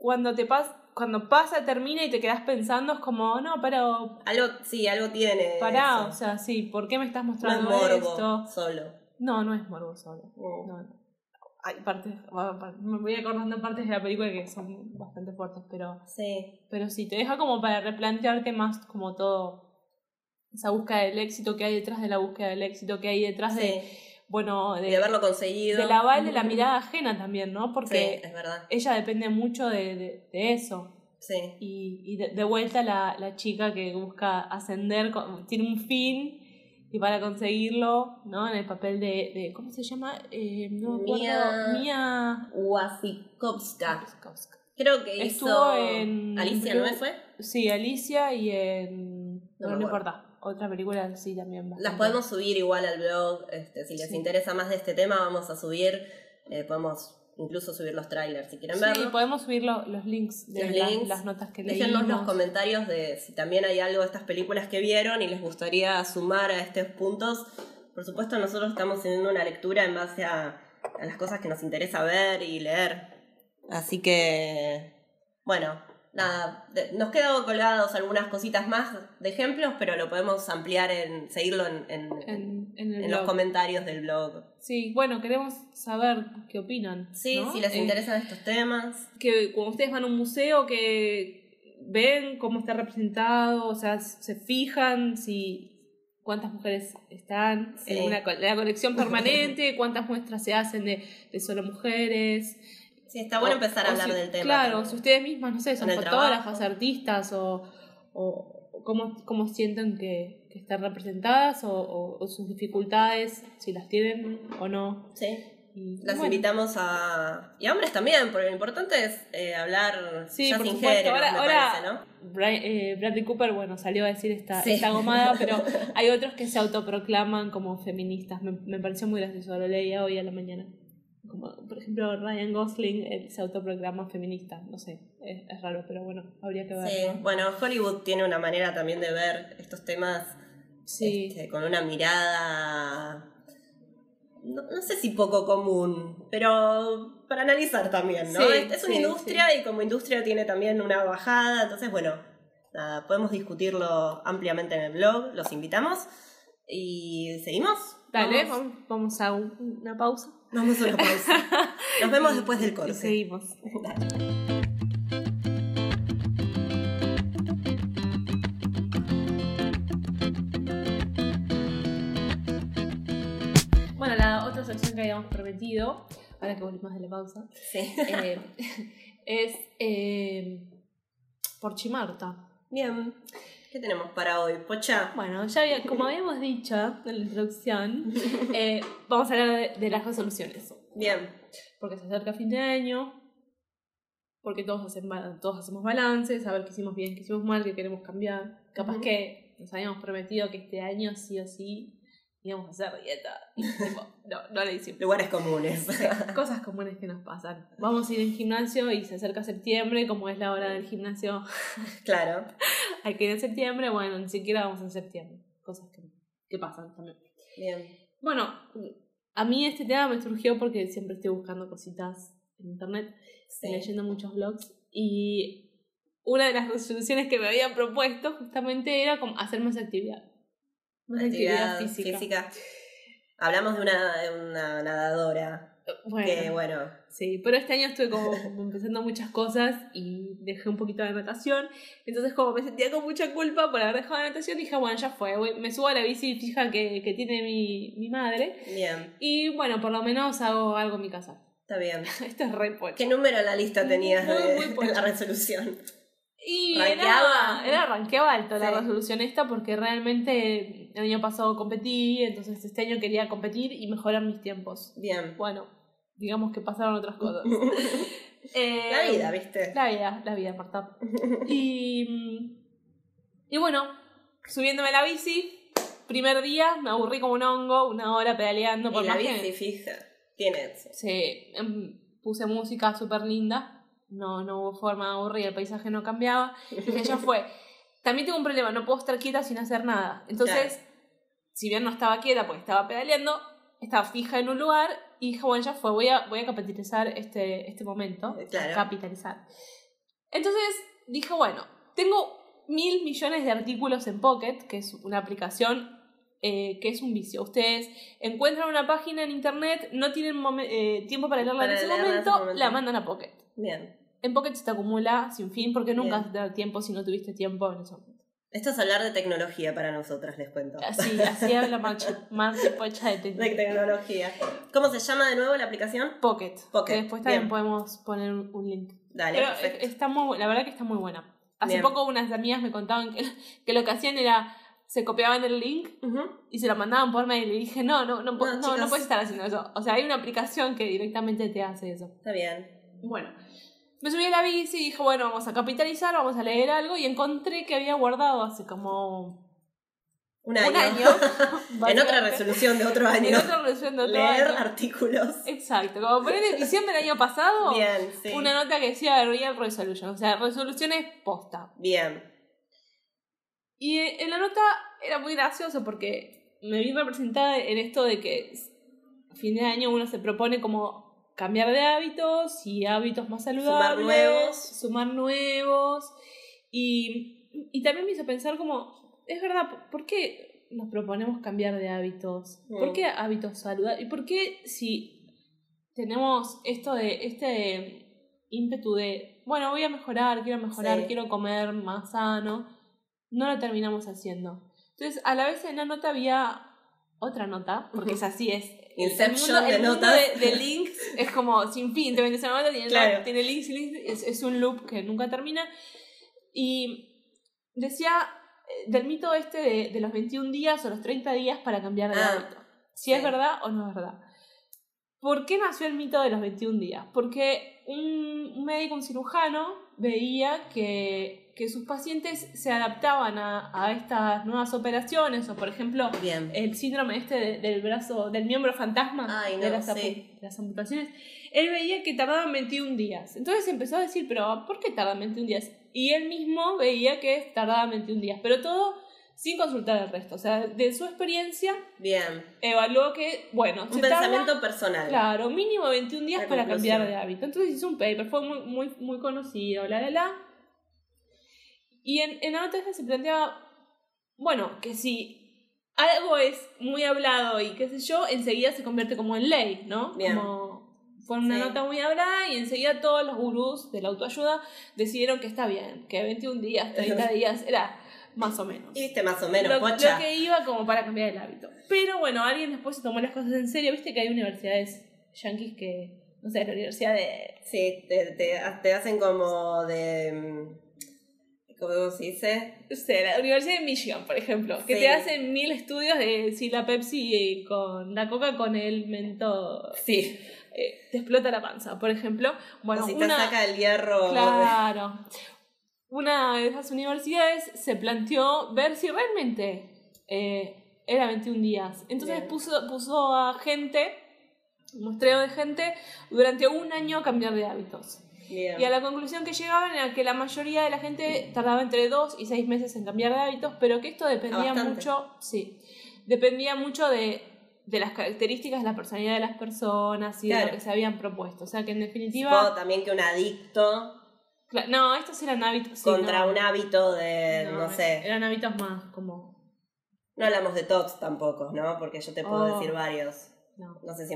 [SPEAKER 2] cuando te pas cuando pasa, termina y te quedas pensando, es como, no, pero
[SPEAKER 1] Algo, sí, algo tiene.
[SPEAKER 2] pará,
[SPEAKER 1] eso.
[SPEAKER 2] o sea, sí, ¿por qué me estás
[SPEAKER 1] no es
[SPEAKER 2] mostrando
[SPEAKER 1] morbo
[SPEAKER 2] esto?
[SPEAKER 1] solo.
[SPEAKER 2] No, no es morbo solo. No, no. Hay partes, me voy acordando partes de la película que son bastante fuertes, pero,
[SPEAKER 1] Sí,
[SPEAKER 2] pero sí, te deja como para replantearte más como todo esa búsqueda del éxito que hay detrás de la búsqueda del éxito que hay detrás
[SPEAKER 1] sí.
[SPEAKER 2] de, bueno, de,
[SPEAKER 1] De haberlo conseguido.
[SPEAKER 2] del aval de la mirada ajena también, ¿no?
[SPEAKER 1] Sí,
[SPEAKER 2] Porque
[SPEAKER 1] es verdad.
[SPEAKER 2] ella depende mucho de, de, de eso.
[SPEAKER 1] Sí.
[SPEAKER 2] Y, y de, vuelta la, la chica que busca ascender, tiene un fin y para conseguirlo, ¿no? En el papel de, de ¿cómo se llama? Eh, no.
[SPEAKER 1] Mia-
[SPEAKER 2] Mia...
[SPEAKER 1] Wasikowska. Creo que
[SPEAKER 2] Estuvo
[SPEAKER 1] hizo.
[SPEAKER 2] en
[SPEAKER 1] Alicia, ¿no fue?
[SPEAKER 2] Sí, Alicia y en...
[SPEAKER 1] No
[SPEAKER 2] No, no importa. Otra película sí también.
[SPEAKER 1] Las
[SPEAKER 2] bastante.
[SPEAKER 1] podemos subir igual al blog. Este, si les
[SPEAKER 2] Sí.
[SPEAKER 1] interesa más de este tema, vamos a subir. eh, podemos incluso subir los trailers si quieren
[SPEAKER 2] Sí,
[SPEAKER 1] verlo.
[SPEAKER 2] podemos subir lo- los links de
[SPEAKER 1] Los
[SPEAKER 2] las,
[SPEAKER 1] links.
[SPEAKER 2] las notas que leímos.
[SPEAKER 1] los comentarios de si también hay algo de estas películas que vieron y les gustaría sumar a estos puntos. Por supuesto, nosotros estamos haciendo una lectura en base a, a las cosas que nos interesa ver y leer. Así que, bueno, nada, nos quedan colgados algunas cositas más de ejemplos, pero lo podemos ampliar en seguirlo en, en-
[SPEAKER 2] en, en el
[SPEAKER 1] en los comentarios del blog.
[SPEAKER 2] Sí, bueno, queremos saber qué opinan.
[SPEAKER 1] Sí,
[SPEAKER 2] ¿no?
[SPEAKER 1] si les
[SPEAKER 2] Eh,
[SPEAKER 1] interesan estos temas.
[SPEAKER 2] que cuando ustedes van a un museo que ven cómo está representado, o sea, se fijan si cuántas mujeres están
[SPEAKER 1] Sí.
[SPEAKER 2] en una la colección (laughs) permanente, cuántas muestras se hacen de, de solo mujeres.
[SPEAKER 1] Sí, está bueno
[SPEAKER 2] O-
[SPEAKER 1] empezar a hablar
[SPEAKER 2] si-
[SPEAKER 1] del tema.
[SPEAKER 2] Claro, si ustedes mismas, no sé, son fotógrafas, artistas o, o, cómo, cómo sienten que, que están representadas o, sus dificultades, si las tienen o no.
[SPEAKER 1] Sí.
[SPEAKER 2] Y,
[SPEAKER 1] Las
[SPEAKER 2] bueno,
[SPEAKER 1] invitamos a. Y a hombres también, porque lo importante es eh, hablar
[SPEAKER 2] Sí,
[SPEAKER 1] ya
[SPEAKER 2] por
[SPEAKER 1] sin
[SPEAKER 2] supuesto.
[SPEAKER 1] género,
[SPEAKER 2] Ahora-
[SPEAKER 1] me
[SPEAKER 2] ahora-
[SPEAKER 1] parece, ¿no?
[SPEAKER 2] Eh, Bradley Cooper, bueno, salió a decir esta,
[SPEAKER 1] Sí.
[SPEAKER 2] esta gomada, pero (laughs) hay otros que se autoproclaman como feministas. Me, me pareció muy gracioso, lo leía hoy a la mañana. Como, por ejemplo, Ryan Gosling él se autoproclama feminista. No sé, es, es raro, pero bueno, habría que ver.
[SPEAKER 1] Sí. Bueno, Hollywood tiene una manera también de ver estos temas
[SPEAKER 2] Sí.
[SPEAKER 1] este, con una mirada. No, no sé si poco común, pero para analizar también, ¿no?
[SPEAKER 2] Sí,
[SPEAKER 1] es, es una
[SPEAKER 2] sí,
[SPEAKER 1] industria y como industria tiene también una bajada, entonces, bueno, nada, podemos discutirlo ampliamente en el blog, los invitamos. ¿Y seguimos?
[SPEAKER 2] Dale, Vamos, a un- una pausa.
[SPEAKER 1] vamos a una pausa. (laughs) Nos vemos después del
[SPEAKER 2] Y
[SPEAKER 1] corte.
[SPEAKER 2] seguimos. Bueno, la otra sección que habíamos prometido, ahora que volvimos de la pausa,
[SPEAKER 1] Sí.
[SPEAKER 2] eh, (laughs) es eh, por Chimarta.
[SPEAKER 1] Bien. ¿Qué tenemos para hoy? Pocha.
[SPEAKER 2] Bueno, ya había- como habíamos dicho en la introducción, (laughs) eh, vamos a hablar de, de las resoluciones.
[SPEAKER 1] Bien.
[SPEAKER 2] Porque se acerca fin de año, porque todos, hacen, todos hacemos balances, saber qué hicimos bien, qué hicimos mal, qué queremos cambiar. Capaz
[SPEAKER 1] Ujú.
[SPEAKER 2] que nos habíamos prometido que este año sí o sí íbamos a hacer dieta. Y tipo, no, no la hicimos.
[SPEAKER 1] Lugares comunes.
[SPEAKER 2] Cosas comunes que nos pasan. Vamos a ir en gimnasio y se acerca septiembre, como es la hora del gimnasio,
[SPEAKER 1] claro. (laughs)
[SPEAKER 2] hay que ir en septiembre, bueno, ni siquiera vamos en septiembre. Cosas que, que pasan también.
[SPEAKER 1] Bien.
[SPEAKER 2] Bueno, a mí este tema me surgió porque siempre estoy buscando cositas en internet,
[SPEAKER 1] Sí.
[SPEAKER 2] leyendo muchos blogs y una de las resoluciones que me habían propuesto justamente era como hacer más actividad. Más actividad, física.
[SPEAKER 1] Hablamos de una, de una nadadora.
[SPEAKER 2] Bueno,
[SPEAKER 1] Que bueno.
[SPEAKER 2] sí, pero este año estuve como (laughs) empezando muchas cosas y dejé un poquito de natación. Entonces como me sentía con mucha culpa por haber dejado la natación, dije, bueno, ya fue, voy- me subo a la bici fija que, que tiene mi, mi madre
[SPEAKER 1] Bien.
[SPEAKER 2] y bueno, por lo menos hago algo en mi casa.
[SPEAKER 1] Está bien. (laughs)
[SPEAKER 2] Esto es re pocho.
[SPEAKER 1] ¿Qué número en la lista tenías de, de (laughs) la resolución?
[SPEAKER 2] Y
[SPEAKER 1] ¿Ranqueaba?
[SPEAKER 2] era, era ranqueaba alto la
[SPEAKER 1] Sí.
[SPEAKER 2] resolución esta porque realmente el año pasado competí, entonces este año quería competir y mejorar mis tiempos.
[SPEAKER 1] Bien.
[SPEAKER 2] Bueno, digamos que pasaron otras cosas. (laughs) (laughs) Eh,
[SPEAKER 1] La vida, ¿viste?
[SPEAKER 2] La vida, la vida, Marta. Y, mm, y bueno, subiéndome a la bici, primer día me aburrí como un hongo, una hora pedaleando por
[SPEAKER 1] y la
[SPEAKER 2] más que-
[SPEAKER 1] bici fija. Tiene eso.
[SPEAKER 2] Sí, em, puse música súper linda. No, no hubo forma de aburrir, el paisaje no cambiaba. Dije, ya fue. (laughs) También tengo un problema, no puedo estar quieta sin hacer nada. Entonces, si bien no estaba quieta porque estaba pedaleando, estaba fija en un lugar y dije, bueno, ya fue, voy a, voy a capitalizar este, este momento.
[SPEAKER 1] Claro.
[SPEAKER 2] Capitalizar. Entonces dije, bueno, tengo mil millones de artículos en Pocket, que es una aplicación eh, que es un vicio. Ustedes encuentran una página en internet, no tienen eh, tiempo para leerla,
[SPEAKER 1] Para
[SPEAKER 2] en, ese momento,
[SPEAKER 1] ese momento.
[SPEAKER 2] la mandan a Pocket.
[SPEAKER 1] Bien.
[SPEAKER 2] En Pocket se te acumula sin fin porque nunca
[SPEAKER 1] Bien.
[SPEAKER 2] vas a tener tiempo si no tuviste tiempo en ese momento.
[SPEAKER 1] Esto es hablar de tecnología para nosotras, les cuento.
[SPEAKER 2] Así, así habla Marcha Pocha de
[SPEAKER 1] De
[SPEAKER 2] técnica.
[SPEAKER 1] tecnología. ¿Cómo se llama de nuevo la aplicación?
[SPEAKER 2] Pocket.
[SPEAKER 1] Pocket,
[SPEAKER 2] Que después también
[SPEAKER 1] bien.
[SPEAKER 2] podemos poner un link.
[SPEAKER 1] Dale,
[SPEAKER 2] Pero
[SPEAKER 1] perfecto.
[SPEAKER 2] es- está muy, la verdad que está muy buena. Hace
[SPEAKER 1] Bien.
[SPEAKER 2] poco unas amigas me contaban que, que lo que hacían era se copiaban el link
[SPEAKER 1] Ujú.
[SPEAKER 2] y se lo mandaban por mail y le dije, no, no, no,
[SPEAKER 1] No,
[SPEAKER 2] no, no, puedes estar haciendo eso. O sea, hay una aplicación que directamente te hace eso.
[SPEAKER 1] Está bien.
[SPEAKER 2] Bueno, me subí a la bici y dije, bueno, vamos a capitalizar, vamos a leer algo y encontré que había guardado hace como
[SPEAKER 1] Un año.
[SPEAKER 2] un año. (laughs)
[SPEAKER 1] en otra resolución de otro año.
[SPEAKER 2] En otra resolución de otro
[SPEAKER 1] Leer
[SPEAKER 2] año.
[SPEAKER 1] artículos.
[SPEAKER 2] Exacto, como poner en diciembre del año pasado
[SPEAKER 1] Bien, sí.
[SPEAKER 2] una nota que decía Real Resolution, o sea, resoluciones posta.
[SPEAKER 1] Bien.
[SPEAKER 2] Y eh, en la nota era muy gracioso porque me vi representada en esto de que a fin de año uno se propone como cambiar de hábitos y hábitos más saludables.
[SPEAKER 1] nuevos.
[SPEAKER 2] Sumar nuevos. Y, y también me hizo pensar como, es verdad, ¿por- ¿por qué nos proponemos cambiar de hábitos? ¿Por
[SPEAKER 1] Mm.
[SPEAKER 2] qué hábitos saludables? ¿Y por qué si tenemos esto de, este ímpetu de, bueno, voy a mejorar, quiero mejorar,
[SPEAKER 1] Sí.
[SPEAKER 2] quiero comer más sano, no lo terminamos haciendo? Entonces, a la vez en la nota había otra nota, porque es así, es.
[SPEAKER 1] Inception
[SPEAKER 2] el mundo,
[SPEAKER 1] de
[SPEAKER 2] el mundo de, de (laughs) links es como sin fin, te metes en una tiene,
[SPEAKER 1] Claro.
[SPEAKER 2] tiene links links, es, es un loop que nunca termina. Y decía eh, del mito este de, de los 21 días o los 30 días para cambiar de
[SPEAKER 1] Ah,
[SPEAKER 2] hábito. Si es
[SPEAKER 1] sí.
[SPEAKER 2] verdad o no es verdad. ¿Por qué nació el mito de los 21 días? Porque un, un médico, un cirujano, veía que, que sus pacientes se adaptaban a, a estas nuevas operaciones, o por ejemplo,
[SPEAKER 1] Bien.
[SPEAKER 2] el síndrome este de- del brazo, del miembro fantasma,
[SPEAKER 1] Ay,
[SPEAKER 2] de,
[SPEAKER 1] no,
[SPEAKER 2] las apu-
[SPEAKER 1] sí.
[SPEAKER 2] de las amputaciones, él veía que tardaban 21 días. Entonces empezó a decir, pero ¿por qué tardan 21 días? Y él mismo veía que tardaban 21 días, pero todo sin consultar al resto. O sea, de su experiencia,
[SPEAKER 1] Bien.
[SPEAKER 2] evaluó que, bueno,
[SPEAKER 1] Un
[SPEAKER 2] se tarda-
[SPEAKER 1] pensamiento personal.
[SPEAKER 2] Claro, mínimo 21 días
[SPEAKER 1] La
[SPEAKER 2] para
[SPEAKER 1] conclusión.
[SPEAKER 2] cambiar de hábito. Entonces hizo un paper, fue muy, muy, muy conocido, la, la, la. Y en, en esta se planteaba, bueno, que si algo es muy hablado y qué sé yo, enseguida se convierte como en ley, ¿no?
[SPEAKER 1] Bien.
[SPEAKER 2] Como fue una
[SPEAKER 1] Sí.
[SPEAKER 2] nota muy hablada y enseguida todos los gurús de la autoayuda decidieron que está bien, que 21 días, 30 días era más o menos
[SPEAKER 1] Y viste más o menos,
[SPEAKER 2] lo,
[SPEAKER 1] pocha.
[SPEAKER 2] lo que iba como para cambiar el hábito. Pero bueno, alguien después se tomó las cosas en serio. Viste que hay universidades yanquis que, no sé, la universidad de...
[SPEAKER 1] Sí, te, te, te hacen como de. ¿Cómo se dice?
[SPEAKER 2] No sé, la Universidad de Michigan, por ejemplo, que
[SPEAKER 1] Sí.
[SPEAKER 2] te hacen mil estudios de si la Pepsi con la Coca con el mento
[SPEAKER 1] Sí.
[SPEAKER 2] eh, te explota la panza, por ejemplo. Bueno,
[SPEAKER 1] o si te
[SPEAKER 2] una,
[SPEAKER 1] saca el hierro.
[SPEAKER 2] Claro. Una de esas universidades se planteó ver si realmente eh, era 21 días. Entonces
[SPEAKER 1] Bien.
[SPEAKER 2] puso, puso a gente, un muestreo de gente, durante un año a cambiar de hábitos. Y a la conclusión que llegaban era que la mayoría de la gente tardaba entre 2 y 6 meses en cambiar de hábitos, pero que esto dependía
[SPEAKER 1] bastante.
[SPEAKER 2] mucho, sí, dependía mucho de, de las características de la personalidad de las personas y de lo que se habían propuesto. O sea que en definitiva...
[SPEAKER 1] Supongo también que un adicto
[SPEAKER 2] No, estos eran hábitos. sí,
[SPEAKER 1] contra
[SPEAKER 2] no.
[SPEAKER 1] un hábito de, no, sé,
[SPEAKER 2] Eran hábitos más como.
[SPEAKER 1] no hablamos de tox tampoco, ¿no? Porque yo te puedo
[SPEAKER 2] Oh.
[SPEAKER 1] decir varios.
[SPEAKER 2] No.
[SPEAKER 1] No sé si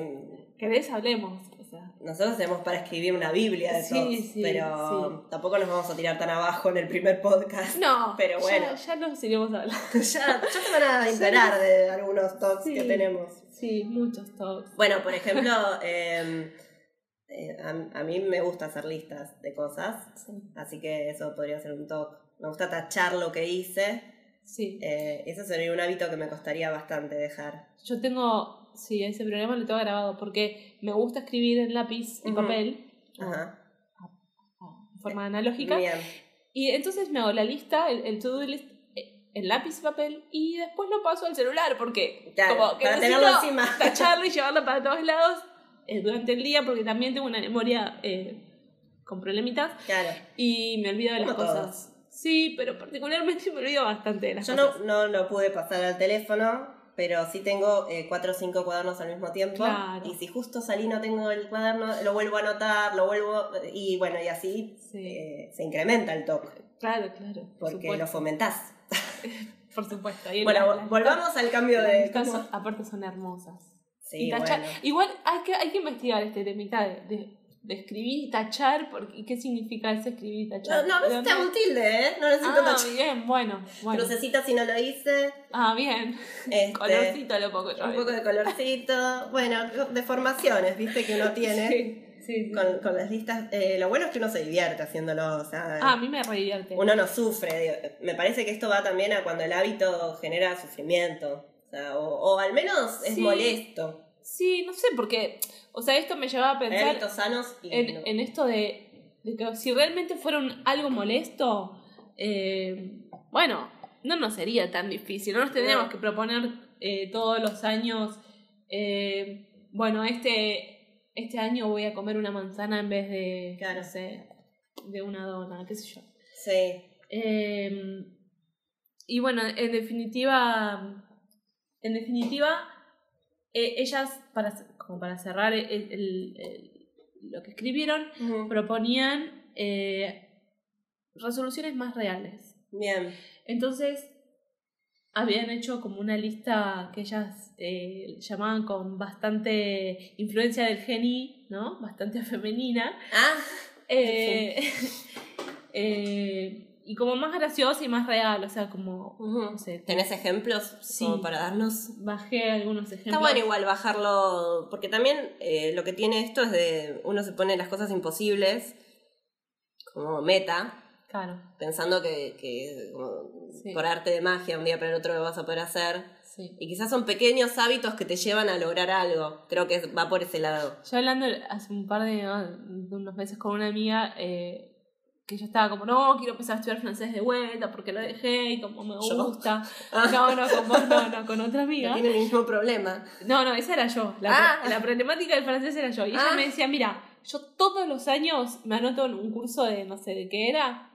[SPEAKER 2] ¿Querés? Hablemos. Sea.
[SPEAKER 1] nosotros tenemos para escribir una biblia de
[SPEAKER 2] Sí, sí,
[SPEAKER 1] pero tampoco nos vamos a tirar tan abajo en el primer podcast.
[SPEAKER 2] No,
[SPEAKER 1] Pero bueno.
[SPEAKER 2] Ya, ya nos iremos a hablar. (laughs)
[SPEAKER 1] ya, ya te van a (laughs) enterar de algunos
[SPEAKER 2] Sí.
[SPEAKER 1] que tenemos.
[SPEAKER 2] Sí, muchos talks.
[SPEAKER 1] Bueno, por ejemplo, (laughs) eh, eh, a, a mí me gusta hacer listas de cosas,
[SPEAKER 2] Sí.
[SPEAKER 1] así que eso podría ser un toque. Me gusta tachar lo que hice.
[SPEAKER 2] sí.
[SPEAKER 1] Eh, eso sería un hábito que me costaría bastante dejar.
[SPEAKER 2] Yo tengo. Sí, ese programa lo tengo grabado porque me gusta escribir en lápiz, en
[SPEAKER 1] Ujú.
[SPEAKER 2] papel,
[SPEAKER 1] Ajá.
[SPEAKER 2] en forma analógica.
[SPEAKER 1] Bien.
[SPEAKER 2] Y entonces me hago la lista, el, el to-do list, eh, en lápiz y papel, y después lo paso al celular porque
[SPEAKER 1] Claro,
[SPEAKER 2] como que
[SPEAKER 1] para tenerlo encima. (laughs)
[SPEAKER 2] tacharlo y llevarlo para todos lados eh, durante el día porque también tengo una memoria eh, con problemitas
[SPEAKER 1] Claro.
[SPEAKER 2] y me olvido de las
[SPEAKER 1] Como todos.
[SPEAKER 2] cosas. Sí, pero particularmente (laughs) me olvido bastante de las
[SPEAKER 1] Yo
[SPEAKER 2] cosas.
[SPEAKER 1] no, no lo pude pasar al teléfono, pero sí tengo eh, cuatro o cinco cuadernos al mismo tiempo.
[SPEAKER 2] Claro.
[SPEAKER 1] Y si justo salí no tengo el cuaderno, lo vuelvo a anotar, lo vuelvo. Y bueno, y así
[SPEAKER 2] Sí.
[SPEAKER 1] eh, se incrementa el toque,
[SPEAKER 2] Claro, claro. por
[SPEAKER 1] porque
[SPEAKER 2] supuesto.
[SPEAKER 1] lo fomentás. (laughs)
[SPEAKER 2] Por supuesto. Y
[SPEAKER 1] Bueno, volvamos al cambio de.
[SPEAKER 2] aparte son hermosas.
[SPEAKER 1] Sí,
[SPEAKER 2] Y
[SPEAKER 1] bueno.
[SPEAKER 2] Igual hay que, hay que investigar este temita de, de, de escribir y tachar, porque, ¿y qué significa ese escribir y tachar?
[SPEAKER 1] No, no,
[SPEAKER 2] ¿De
[SPEAKER 1] un tilde, ¿eh? No necesito
[SPEAKER 2] Ah,
[SPEAKER 1] tachar.
[SPEAKER 2] bien, bueno, bueno.
[SPEAKER 1] Crucecita si no lo hice.
[SPEAKER 2] Ah, bien.
[SPEAKER 1] Este,
[SPEAKER 2] Colorcito lo pongo yo.
[SPEAKER 1] Un poco de colorcito. Bueno, deformaciones, viste, que uno tiene.
[SPEAKER 2] Sí, sí, sí.
[SPEAKER 1] Con, con las listas, eh, lo bueno es que uno se divierte haciéndolo, o sea,
[SPEAKER 2] Ah, a mí me re divierte.
[SPEAKER 1] uno no sufre. digo, Me parece que esto va también a cuando el hábito genera sufrimiento, o, sea, o, o al menos es
[SPEAKER 2] Sí.
[SPEAKER 1] molesto.
[SPEAKER 2] Sí, no sé, porque, o sea, esto me llevaba a
[SPEAKER 1] Hay
[SPEAKER 2] pensar
[SPEAKER 1] hábitos sanos y
[SPEAKER 2] en,
[SPEAKER 1] no.
[SPEAKER 2] en esto de, de que si realmente fueron algo molesto, eh, bueno, no nos sería tan difícil, no nos tendríamos
[SPEAKER 1] No.
[SPEAKER 2] que proponer eh, todos los años, eh, bueno, este, este año voy a comer una manzana en vez de,
[SPEAKER 1] Claro.
[SPEAKER 2] no sé, de una dona, qué sé yo.
[SPEAKER 1] Sí,
[SPEAKER 2] y bueno, en definitiva, en definitiva, eh, ellas, para, como para cerrar el- el- el- lo que escribieron, proponían eh, resoluciones más reales.
[SPEAKER 1] bien.
[SPEAKER 2] Entonces, habían hecho como una lista que ellas eh, llamaban con bastante influencia del geni, ¿no? Bastante (laughs) femenina.
[SPEAKER 1] Ah,
[SPEAKER 2] eh, (laughs) y como más graciosa y más real, o sea, como,
[SPEAKER 1] ujú.
[SPEAKER 2] no sé,
[SPEAKER 1] ¿tenés ejemplos
[SPEAKER 2] Sí.
[SPEAKER 1] como para darnos?
[SPEAKER 2] bajé algunos ejemplos.
[SPEAKER 1] Está bueno igual bajarlo, porque también eh, lo que tiene esto es de uno se pone las cosas imposibles como meta,
[SPEAKER 2] Claro,
[SPEAKER 1] pensando que, que como
[SPEAKER 2] Sí.
[SPEAKER 1] por arte de magia un día para el otro lo vas a poder hacer.
[SPEAKER 2] sí.
[SPEAKER 1] Y quizás son pequeños hábitos que te llevan a lograr algo. Creo que va por ese lado.
[SPEAKER 2] Yo hablando hace un par de, ah, unos meses con una amiga, eh, que yo estaba como, no, quiero empezar a estudiar francés de vuelta porque lo dejé y como me gusta. (laughs)
[SPEAKER 1] Ah.
[SPEAKER 2] No, no, con vos no, no, con otra amiga.
[SPEAKER 1] Tiene el mismo problema.
[SPEAKER 2] No, no, esa era yo. La,
[SPEAKER 1] Ah.
[SPEAKER 2] la problemática del francés era yo. Y ella
[SPEAKER 1] Ah.
[SPEAKER 2] me decía, mira, yo todos los años me anoto en un curso de no sé de qué era.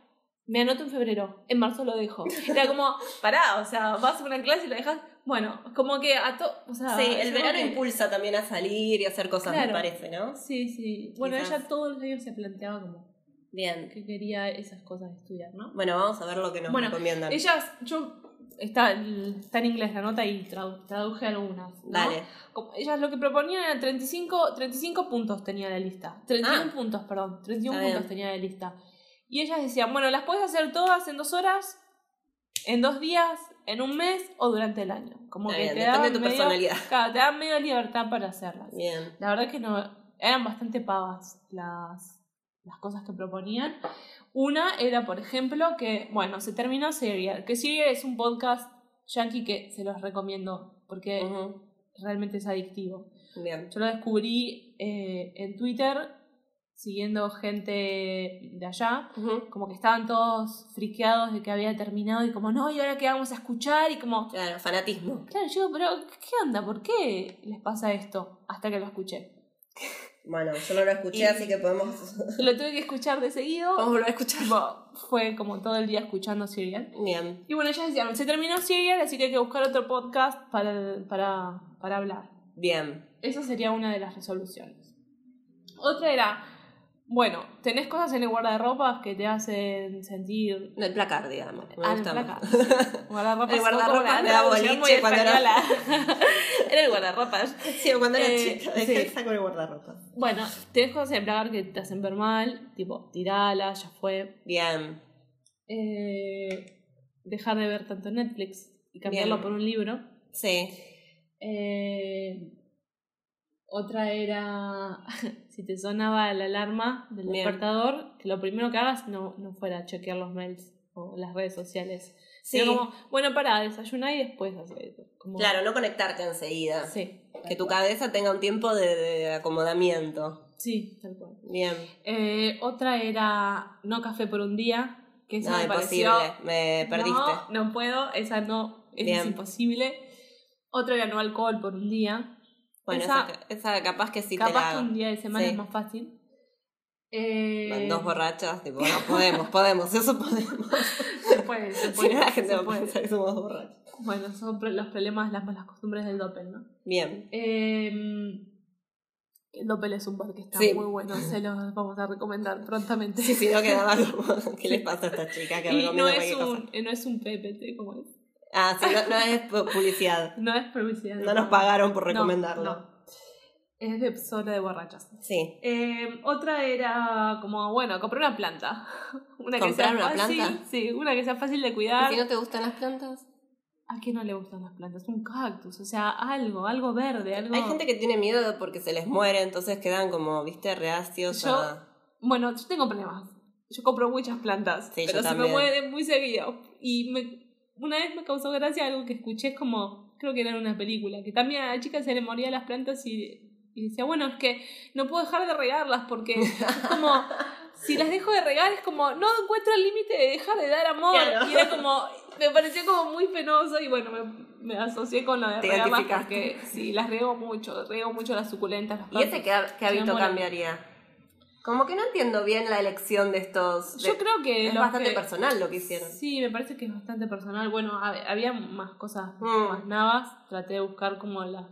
[SPEAKER 2] Me anoto en febrero, en marzo lo dejo. Era como, (laughs) pará, o sea, vas a una clase y lo dejas. Bueno, como que a todo. O sea,
[SPEAKER 1] sí, el verano
[SPEAKER 2] que-
[SPEAKER 1] impulsa también a salir y hacer cosas,
[SPEAKER 2] Claro.
[SPEAKER 1] me parece, ¿no?
[SPEAKER 2] Sí, sí. Bueno,
[SPEAKER 1] Quizás.
[SPEAKER 2] ella todos los años se planteaba como
[SPEAKER 1] Bien.
[SPEAKER 2] que quería esas cosas de estudiar, ¿no?
[SPEAKER 1] Bueno, vamos a ver lo que nos
[SPEAKER 2] Bueno,
[SPEAKER 1] recomiendan.
[SPEAKER 2] Ellas, yo. Está, está en inglés la nota y tradu- traduje algunas. ¿no?
[SPEAKER 1] Dale.
[SPEAKER 2] Como- Ellas lo que proponían era 35, 35 puntos tenía la lista. 31
[SPEAKER 1] Ah.
[SPEAKER 2] puntos, perdón. 31
[SPEAKER 1] Está
[SPEAKER 2] puntos
[SPEAKER 1] bien.
[SPEAKER 2] tenía la lista. Y ellas decían, bueno, las puedes hacer todas en dos horas, en dos días, en un mes o durante el año. Como
[SPEAKER 1] Está
[SPEAKER 2] que
[SPEAKER 1] bien,
[SPEAKER 2] te daban
[SPEAKER 1] de tu
[SPEAKER 2] medio-
[SPEAKER 1] personalidad. (laughs)
[SPEAKER 2] Claro, te dan medio libertad para hacerlas.
[SPEAKER 1] Bien.
[SPEAKER 2] La verdad que no, eran bastante pavas las, las cosas que proponían. Una era, por ejemplo, que, bueno, se terminó Serial. Que Serial es un podcast yankee que se los recomiendo porque realmente es adictivo.
[SPEAKER 1] Bien.
[SPEAKER 2] Yo lo descubrí eh, en Twitter siguiendo gente de allá. Como que estaban todos friqueados de que había terminado y como, no, ¿y ahora qué vamos a escuchar? Y como,
[SPEAKER 1] Claro, fanatismo.
[SPEAKER 2] claro, yo, pero ¿qué onda? ¿Por qué les pasa esto? Hasta que lo escuché.
[SPEAKER 1] Bueno, yo no lo escuché,
[SPEAKER 2] Y-
[SPEAKER 1] así que podemos, (laughs)
[SPEAKER 2] Lo tuve que escuchar de seguido.
[SPEAKER 1] volver a escuchar.
[SPEAKER 2] Tipo, fue como todo el día escuchando Serial.
[SPEAKER 1] Bien.
[SPEAKER 2] Y bueno, ya decían, se terminó Serial, así que hay que buscar otro podcast para, para, para hablar.
[SPEAKER 1] Bien.
[SPEAKER 2] Esa sería una de las resoluciones. Otra era, bueno, tenés cosas en el guardarropas que te hacen sentir...
[SPEAKER 1] El placar, digamos. Me gusta
[SPEAKER 2] el placar. (laughs) Guardarropas.
[SPEAKER 1] El guardarropas
[SPEAKER 2] como la
[SPEAKER 1] boliche cuando era-. (laughs)
[SPEAKER 2] era el guardarropas.
[SPEAKER 1] Sí, cuando era
[SPEAKER 2] Eh,
[SPEAKER 1] chica, dejé
[SPEAKER 2] sí.
[SPEAKER 1] saco el guardarropa.
[SPEAKER 2] Bueno, tenés cosas en el placar que te hacen ver mal, tipo, tiralas, ya fue.
[SPEAKER 1] Bien.
[SPEAKER 2] Eh, dejar de ver tanto Netflix y cambiarlo
[SPEAKER 1] Bien.
[SPEAKER 2] por un libro.
[SPEAKER 1] Sí.
[SPEAKER 2] Eh, otra era, (laughs) si te sonaba la alarma del
[SPEAKER 1] Bien.
[SPEAKER 2] despertador, que lo primero que hagas no, no fuera chequear los mails o las redes sociales.
[SPEAKER 1] Sí.
[SPEAKER 2] Como, bueno, para, desayunar y después hacer eso. Como-
[SPEAKER 1] Claro, no conectarte enseguida.
[SPEAKER 2] Sí.
[SPEAKER 1] Que tu cabeza tenga un tiempo de, de acomodamiento.
[SPEAKER 2] Sí, tal cual.
[SPEAKER 1] Bien.
[SPEAKER 2] Eh, otra era no café por un día, que esa
[SPEAKER 1] No,
[SPEAKER 2] me
[SPEAKER 1] imposible.
[SPEAKER 2] pareció...
[SPEAKER 1] Me perdiste.
[SPEAKER 2] No, no puedo, esa no, esa es imposible. Otra era no alcohol por un día.
[SPEAKER 1] Bueno,
[SPEAKER 2] esa-
[SPEAKER 1] esa, esa capaz que sí te
[SPEAKER 2] Capaz
[SPEAKER 1] la
[SPEAKER 2] que
[SPEAKER 1] hago.
[SPEAKER 2] un día de semana
[SPEAKER 1] Sí.
[SPEAKER 2] es más fácil. Eh,
[SPEAKER 1] Van dos borrachas, tipo, no podemos, podemos, eso podemos. (laughs)
[SPEAKER 2] Se puede, se
[SPEAKER 1] Si
[SPEAKER 2] puede.
[SPEAKER 1] no, la gente
[SPEAKER 2] se
[SPEAKER 1] va a
[SPEAKER 2] puede.
[SPEAKER 1] pensar que somos borrachos.
[SPEAKER 2] Bueno, son los problemas, las malas costumbres del Doppel, ¿no?
[SPEAKER 1] Bien.
[SPEAKER 2] Eh, el Doppel es un bar que está
[SPEAKER 1] Sí.
[SPEAKER 2] muy bueno, se los vamos a recomendar prontamente.
[SPEAKER 1] Sí, si no quedaba como, (laughs) ¿qué les pasa a esta chica que
[SPEAKER 2] y no es,
[SPEAKER 1] cosa?
[SPEAKER 2] un, no es un PPT como es.
[SPEAKER 1] Ah, sí, no, no es pu- publicidad. (laughs)
[SPEAKER 2] No es publicidad.
[SPEAKER 1] No nos pagaron por recomendarlo.
[SPEAKER 2] No. Es de zona de borrachas.
[SPEAKER 1] Sí.
[SPEAKER 2] Eh, otra era como, bueno, comprar una planta. (laughs) Una que
[SPEAKER 1] ¿Comprar
[SPEAKER 2] sea
[SPEAKER 1] una
[SPEAKER 2] fácil,
[SPEAKER 1] planta?
[SPEAKER 2] Sí, una que sea fácil de
[SPEAKER 1] ¿Y
[SPEAKER 2] cuidar.
[SPEAKER 1] si no te gustan las plantas?
[SPEAKER 2] ¿A quién no le gustan las plantas? Un cactus, o sea, algo, algo verde, algo...
[SPEAKER 1] Hay gente que tiene miedo porque se les muere, entonces quedan como, viste, reacios
[SPEAKER 2] Yo-
[SPEAKER 1] a...
[SPEAKER 2] Bueno, yo tengo problemas. Yo compro muchas plantas,
[SPEAKER 1] Sí, yo
[SPEAKER 2] pero se me mueren muy seguido. Y me, una vez me causó gracia algo que escuché, es como, creo que era en una película, que también a la chica se le morían las plantas y, y decía, bueno, es que no puedo dejar de regarlas porque (laughs) es como, si las dejo de regar es como, no encuentro el límite de dejar de dar amor.
[SPEAKER 1] Claro.
[SPEAKER 2] Y era como, me pareció como muy penoso y bueno, me, me asocié con lo de regarlas porque sí, las riego mucho, riego mucho las suculentas.
[SPEAKER 1] ¿Y ese qué, qué hábito cambiaría? Como que no entiendo bien la elección de estos... de-
[SPEAKER 2] Yo creo que
[SPEAKER 1] es bastante
[SPEAKER 2] que-
[SPEAKER 1] personal lo que hicieron.
[SPEAKER 2] Sí, me parece que es bastante personal. Bueno, hab- había más cosas
[SPEAKER 1] Mm.
[SPEAKER 2] más navas. Traté de buscar como las,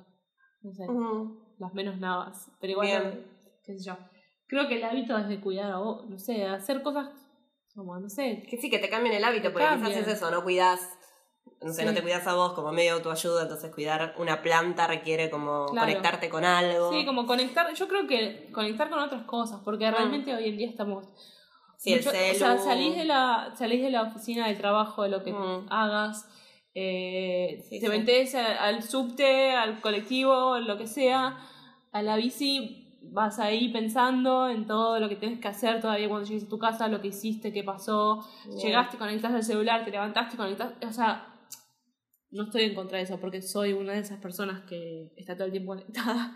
[SPEAKER 2] no sé. Las menos navas. Pero igual,
[SPEAKER 1] Bien.
[SPEAKER 2] qué sé yo. Creo que el hábito es de cuidar a vos, no sé, hacer cosas como, no sé.
[SPEAKER 1] Que sí, que te cambien el hábito, porque quizás es eso, no cuidás, no sé,
[SPEAKER 2] Sí.
[SPEAKER 1] no te cuidas a vos como medio autoayuda, entonces cuidar una planta requiere como
[SPEAKER 2] Claro.
[SPEAKER 1] conectarte con algo.
[SPEAKER 2] Sí, como conectar, yo creo que conectar con otras cosas, porque
[SPEAKER 1] Mm.
[SPEAKER 2] realmente hoy en día estamos...
[SPEAKER 1] Sí, el celu.
[SPEAKER 2] o sea, salís de, la, salís de la oficina de trabajo, de lo que
[SPEAKER 1] Mm.
[SPEAKER 2] hagas, eh,
[SPEAKER 1] Sí,
[SPEAKER 2] te
[SPEAKER 1] sí.
[SPEAKER 2] metes al subte, al colectivo, lo que sea, a la bici, vas ahí pensando en todo lo que tienes que hacer todavía cuando llegues a tu casa, lo que hiciste, qué pasó,
[SPEAKER 1] Bien.
[SPEAKER 2] llegaste, conectaste el celular, te levantaste, conectaste, o sea, no estoy en contra de eso porque soy una de esas personas que está todo el tiempo conectada.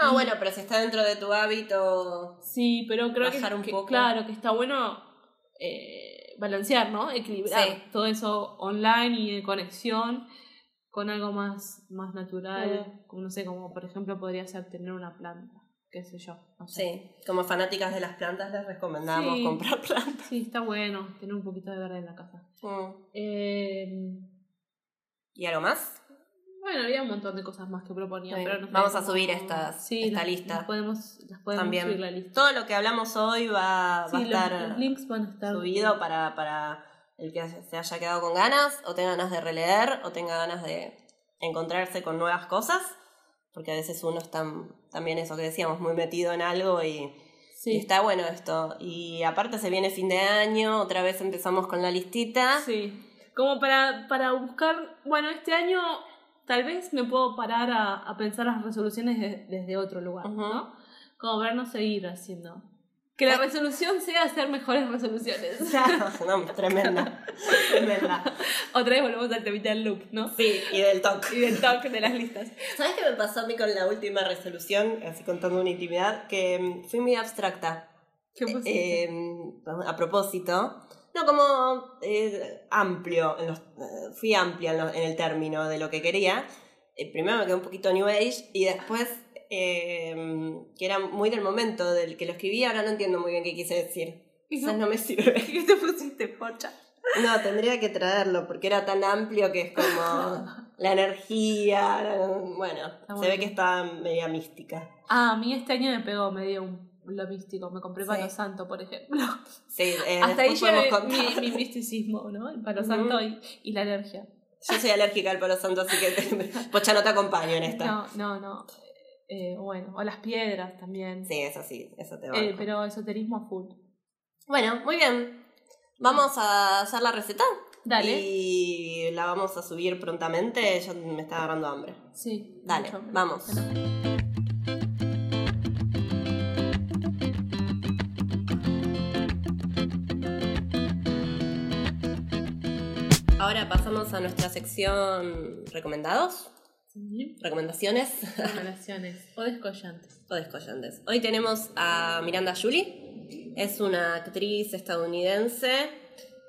[SPEAKER 1] No,
[SPEAKER 2] Y-
[SPEAKER 1] bueno, pero si está dentro de tu hábito...
[SPEAKER 2] Sí, pero creo que,
[SPEAKER 1] un
[SPEAKER 2] que-
[SPEAKER 1] poco.
[SPEAKER 2] claro, que está bueno eh, balancear, ¿no? Equilibrar
[SPEAKER 1] Sí.
[SPEAKER 2] todo eso online y de conexión con algo más, más natural,
[SPEAKER 1] Mm.
[SPEAKER 2] como no sé, como por ejemplo podría ser tener una planta, qué sé yo. no sé.
[SPEAKER 1] Sí, como fanáticas de las plantas les recomendamos
[SPEAKER 2] Sí.
[SPEAKER 1] comprar plantas.
[SPEAKER 2] Sí, está bueno tener un poquito de verde en la casa.
[SPEAKER 1] Mm.
[SPEAKER 2] Eh,
[SPEAKER 1] ¿Y algo más?
[SPEAKER 2] Bueno, había un montón de cosas más que proponía,
[SPEAKER 1] Sí.
[SPEAKER 2] pero
[SPEAKER 1] Vamos a subir estas- esta
[SPEAKER 2] las-
[SPEAKER 1] lista.
[SPEAKER 2] Las podemos, las podemos
[SPEAKER 1] También.
[SPEAKER 2] subir la lista.
[SPEAKER 1] Todo lo que hablamos hoy va, va
[SPEAKER 2] Sí,
[SPEAKER 1] a
[SPEAKER 2] los-
[SPEAKER 1] estar
[SPEAKER 2] los links van a estar
[SPEAKER 1] subido para, para el que se haya quedado con ganas, o tenga ganas de releer, o tenga ganas de encontrarse con nuevas cosas, porque a veces uno está también eso que decíamos, muy metido en algo y,
[SPEAKER 2] Sí.
[SPEAKER 1] y está bueno esto. Y aparte se viene fin de año, otra vez empezamos con la listita.
[SPEAKER 2] Sí. Como para, para buscar, bueno, este año tal vez me puedo parar a, a pensar las resoluciones de- desde otro lugar,
[SPEAKER 1] Ujú.
[SPEAKER 2] ¿no? Como para no seguir haciendo. Que la resolución sea hacer mejores resoluciones. (laughs) (laughs)
[SPEAKER 1] no, tremenda, tremenda. (laughs)
[SPEAKER 2] Otra vez volvemos al temita del loop, ¿no?
[SPEAKER 1] Sí, y del toque.
[SPEAKER 2] Y del talk de las listas.
[SPEAKER 1] ¿Sabes qué me pasó a mí con la última resolución, así contando una intimidad? Que mm, fui muy abstracta.
[SPEAKER 2] ¿Qué?
[SPEAKER 1] Eh, a propósito, no como eh, amplio, en los- eh, fui amplia en, el término de lo que quería. Eh, primero me quedé un poquito New Age y después, eh, que era muy del momento del que lo escribí, ahora no entiendo muy bien qué quise decir. Quizás no me sirve. (laughs)
[SPEAKER 2] ¿Qué te pusiste, pocha?
[SPEAKER 1] No, tendría que traerlo porque era tan amplio que es como (laughs) la energía. bueno, se ve que está media mística.
[SPEAKER 2] Ah, a mí este año me pegó, me dio un, lo místico. Me compré
[SPEAKER 1] Sí.
[SPEAKER 2] Palo Santo, por ejemplo. (laughs)
[SPEAKER 1] Sí, eh,
[SPEAKER 2] Hasta ahí
[SPEAKER 1] podemos
[SPEAKER 2] mi, mi misticismo, ¿no? El Palo
[SPEAKER 1] Ujú.
[SPEAKER 2] Santo y, y la alergia.
[SPEAKER 1] Yo soy alérgica al palo santo, así que Pocha no te acompaño en esta.
[SPEAKER 2] No, no, no. Eh, bueno, o las piedras también.
[SPEAKER 1] Sí, eso sí, eso te va.
[SPEAKER 2] Eh, pero esoterismo full.
[SPEAKER 1] Bueno, muy bien. Vamos a hacer la receta.
[SPEAKER 2] Dale.
[SPEAKER 1] Y la vamos a subir prontamente. Ya me está agarrando hambre.
[SPEAKER 2] Sí.
[SPEAKER 1] Dale,
[SPEAKER 2] mucho.
[SPEAKER 1] vamos. Ahora pasamos a nuestra sección recomendados,
[SPEAKER 2] Sí.
[SPEAKER 1] recomendaciones
[SPEAKER 2] Relaciones. O descollantes. (laughs)
[SPEAKER 1] o descollantes. Hoy tenemos a Miranda Julie, es una actriz estadounidense.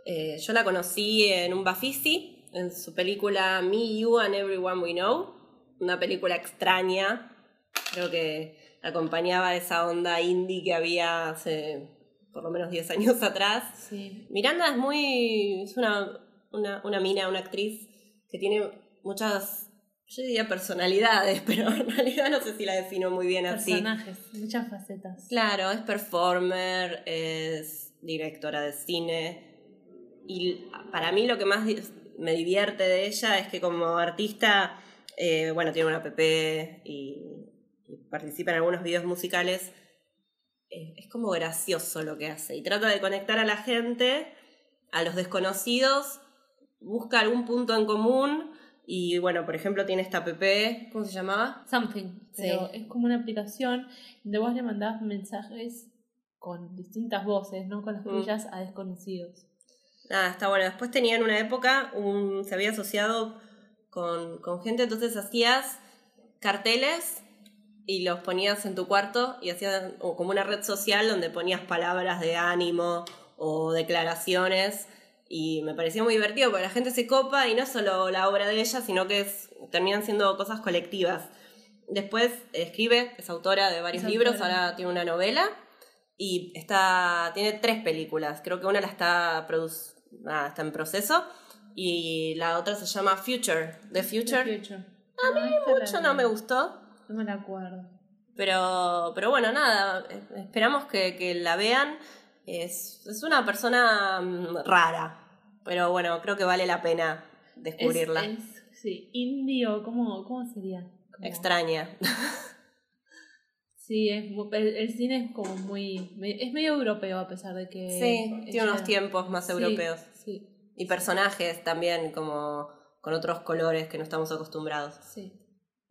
[SPEAKER 1] Eh, yo la conocí en un Bafisi, en su película Me, You and Everyone We Know, una película extraña, creo que acompañaba esa onda indie que había hace por lo menos 10 años (laughs) atrás.
[SPEAKER 2] Sí.
[SPEAKER 1] Miranda es muy. es una, una, una mina, una actriz que tiene muchas, yo diría personalidades, (laughs) pero en realidad no sé si la defino muy bien así.
[SPEAKER 2] Personajes, muchas facetas.
[SPEAKER 1] Claro, es performer, es directora de cine. Y para mí lo que más me divierte de ella es que como artista, eh, bueno, tiene una app y, participa en algunos videos musicales. Eh, es como gracioso lo que hace y trata de conectar a la gente, a los desconocidos, busca algún punto en común y bueno, por ejemplo, tiene esta app, ¿cómo se llamaba?
[SPEAKER 2] Something. Pero es como una aplicación donde vos le mandás mensajes con distintas voces, no con las mm. tuyas, a desconocidos.
[SPEAKER 1] Nada, está bueno. Después tenía en una época, un, se había asociado con, con gente, entonces hacías carteles y los ponías en tu cuarto y hacías como una red social donde ponías palabras de ánimo o declaraciones y me parecía muy divertido porque la gente se copa y no es solo la obra de ella, sino que es, terminan siendo cosas colectivas. Después escribe, es autora de varios libros, ahora tiene una novela y está, tiene tres películas. Creo que una la está, está en proceso y la otra se llama Future. The Future. A mí mucho no me gustó.
[SPEAKER 2] No me la acuerdo.
[SPEAKER 1] Pero, pero bueno, nada, esperamos que, que la vean. Es, es una persona mm, rara, pero bueno, creo que vale la pena descubrirla.
[SPEAKER 2] sí, indio, ¿cómo, cómo sería?
[SPEAKER 1] Extraña. (laughs)
[SPEAKER 2] Sí, es, el, cine es como muy... Es medio europeo a pesar de que...
[SPEAKER 1] Sí, tiene unos tiempos más europeos. Sí, Y personajes también como con otros colores que no estamos acostumbrados.
[SPEAKER 2] Sí.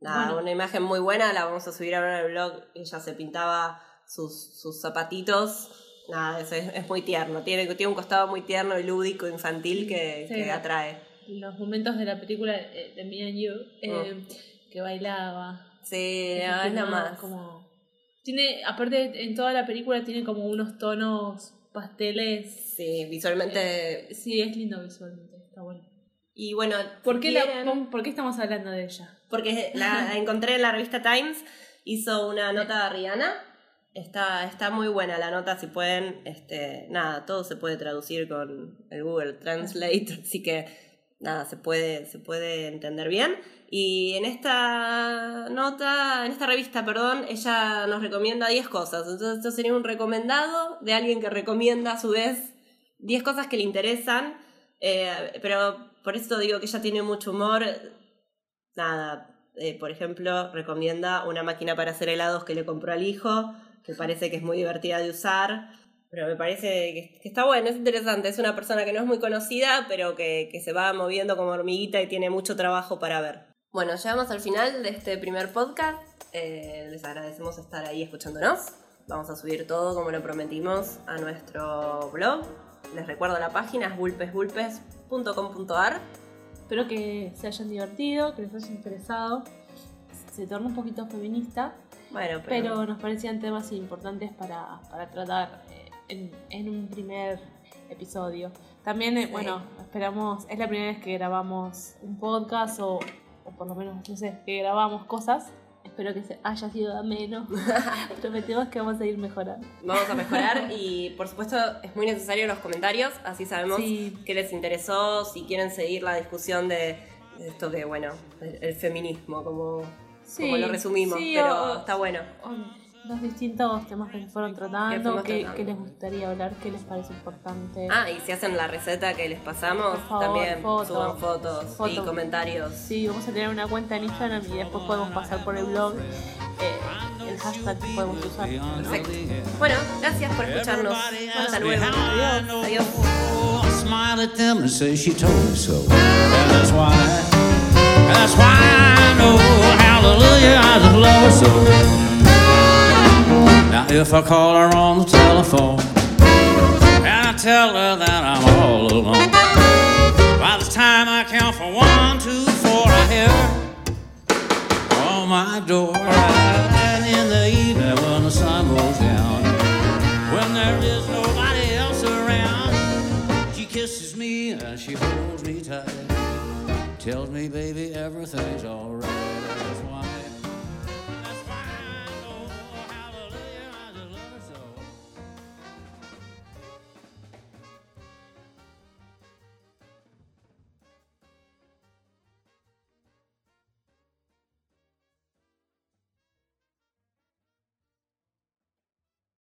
[SPEAKER 1] Nada, una imagen muy buena, la vamos a subir ahora en el blog. Ella se pintaba sus, sus zapatitos nada, es, es, muy tierno. Tiene, tiene un costado muy tierno y lúdico, infantil que, que atrae.
[SPEAKER 2] Los momentos de la película de Me and You, eh, mm. que bailaba.
[SPEAKER 1] Sí, es nada más.
[SPEAKER 2] Como, tiene, aparte, en toda la película tiene como unos tonos pasteles.
[SPEAKER 1] Sí, visualmente.
[SPEAKER 2] Eh, sí, es lindo visualmente, está bueno.
[SPEAKER 1] Y bueno,
[SPEAKER 2] ¿por qué, ¿por qué estamos hablando de ella?
[SPEAKER 1] Porque la (laughs) encontré en la revista Times, hizo una nota a Rihanna Está, está muy buena la nota, si pueden, este, nada, todo se puede traducir con el Google Translate, (laughs) así que nada, se puede, se puede entender bien. Y en esta nota, en esta revista, perdón, ella nos recomienda 10 cosas. Entonces esto sería un recomendado de alguien que recomienda a su vez 10 cosas que le interesan. Eh, pero por eso digo que ella tiene mucho humor. Nada, eh, por ejemplo, recomienda una máquina para hacer helados que le compró al hijo me parece que es muy divertida de usar, pero me parece que, está bueno, es interesante, es una persona que no es muy conocida, pero que, se va moviendo como hormiguita y tiene mucho trabajo para ver. Bueno, llegamos al final de este primer podcast, eh, les agradecemos estar ahí escuchándonos, vamos a subir todo como lo prometimos a nuestro blog, les recuerdo la página es bulpesbulpes.com.ar.
[SPEAKER 2] Espero que se hayan divertido, que les haya interesado. Se torna un poquito feminista, pero... nos parecían temas importantes para, tratar eh, en, un primer episodio. También, eh, bueno, esperamos, es la primera vez que grabamos un podcast o, o por lo menos, no sé, que grabamos cosas. Espero que haya sido ameno. (laughs) Prometemos que vamos a ir mejorando.
[SPEAKER 1] Vamos a mejorar (laughs) y por supuesto es muy necesario los comentarios, así sabemos qué les interesó, si quieren seguir la discusión de, esto de, bueno, el feminismo, como como lo resumimos, pero está bueno.
[SPEAKER 2] los distintos temas que se fueron tratando, que, les gustaría hablar, qué les parece importante.
[SPEAKER 1] Ah, y si hacen la receta que les pasamos, también suban fotos, y comentarios.
[SPEAKER 2] Sí, vamos a tener una cuenta en Instagram y después podemos pasar por el blog. Eh, el hashtag que podemos usar.
[SPEAKER 1] Perfecto. Bueno, gracias por escucharnos. Hasta luego. Adiós. Adiós. hallelujah, I just love her so. Now if I call her on the telephone and I tell her that I'm all alone, by the time I count for one, two, four, I hear her on my door. And in the evening when the sun goes down, when there is nobody else around, she kisses me and she holds me tight, tells me, baby, everything's alright.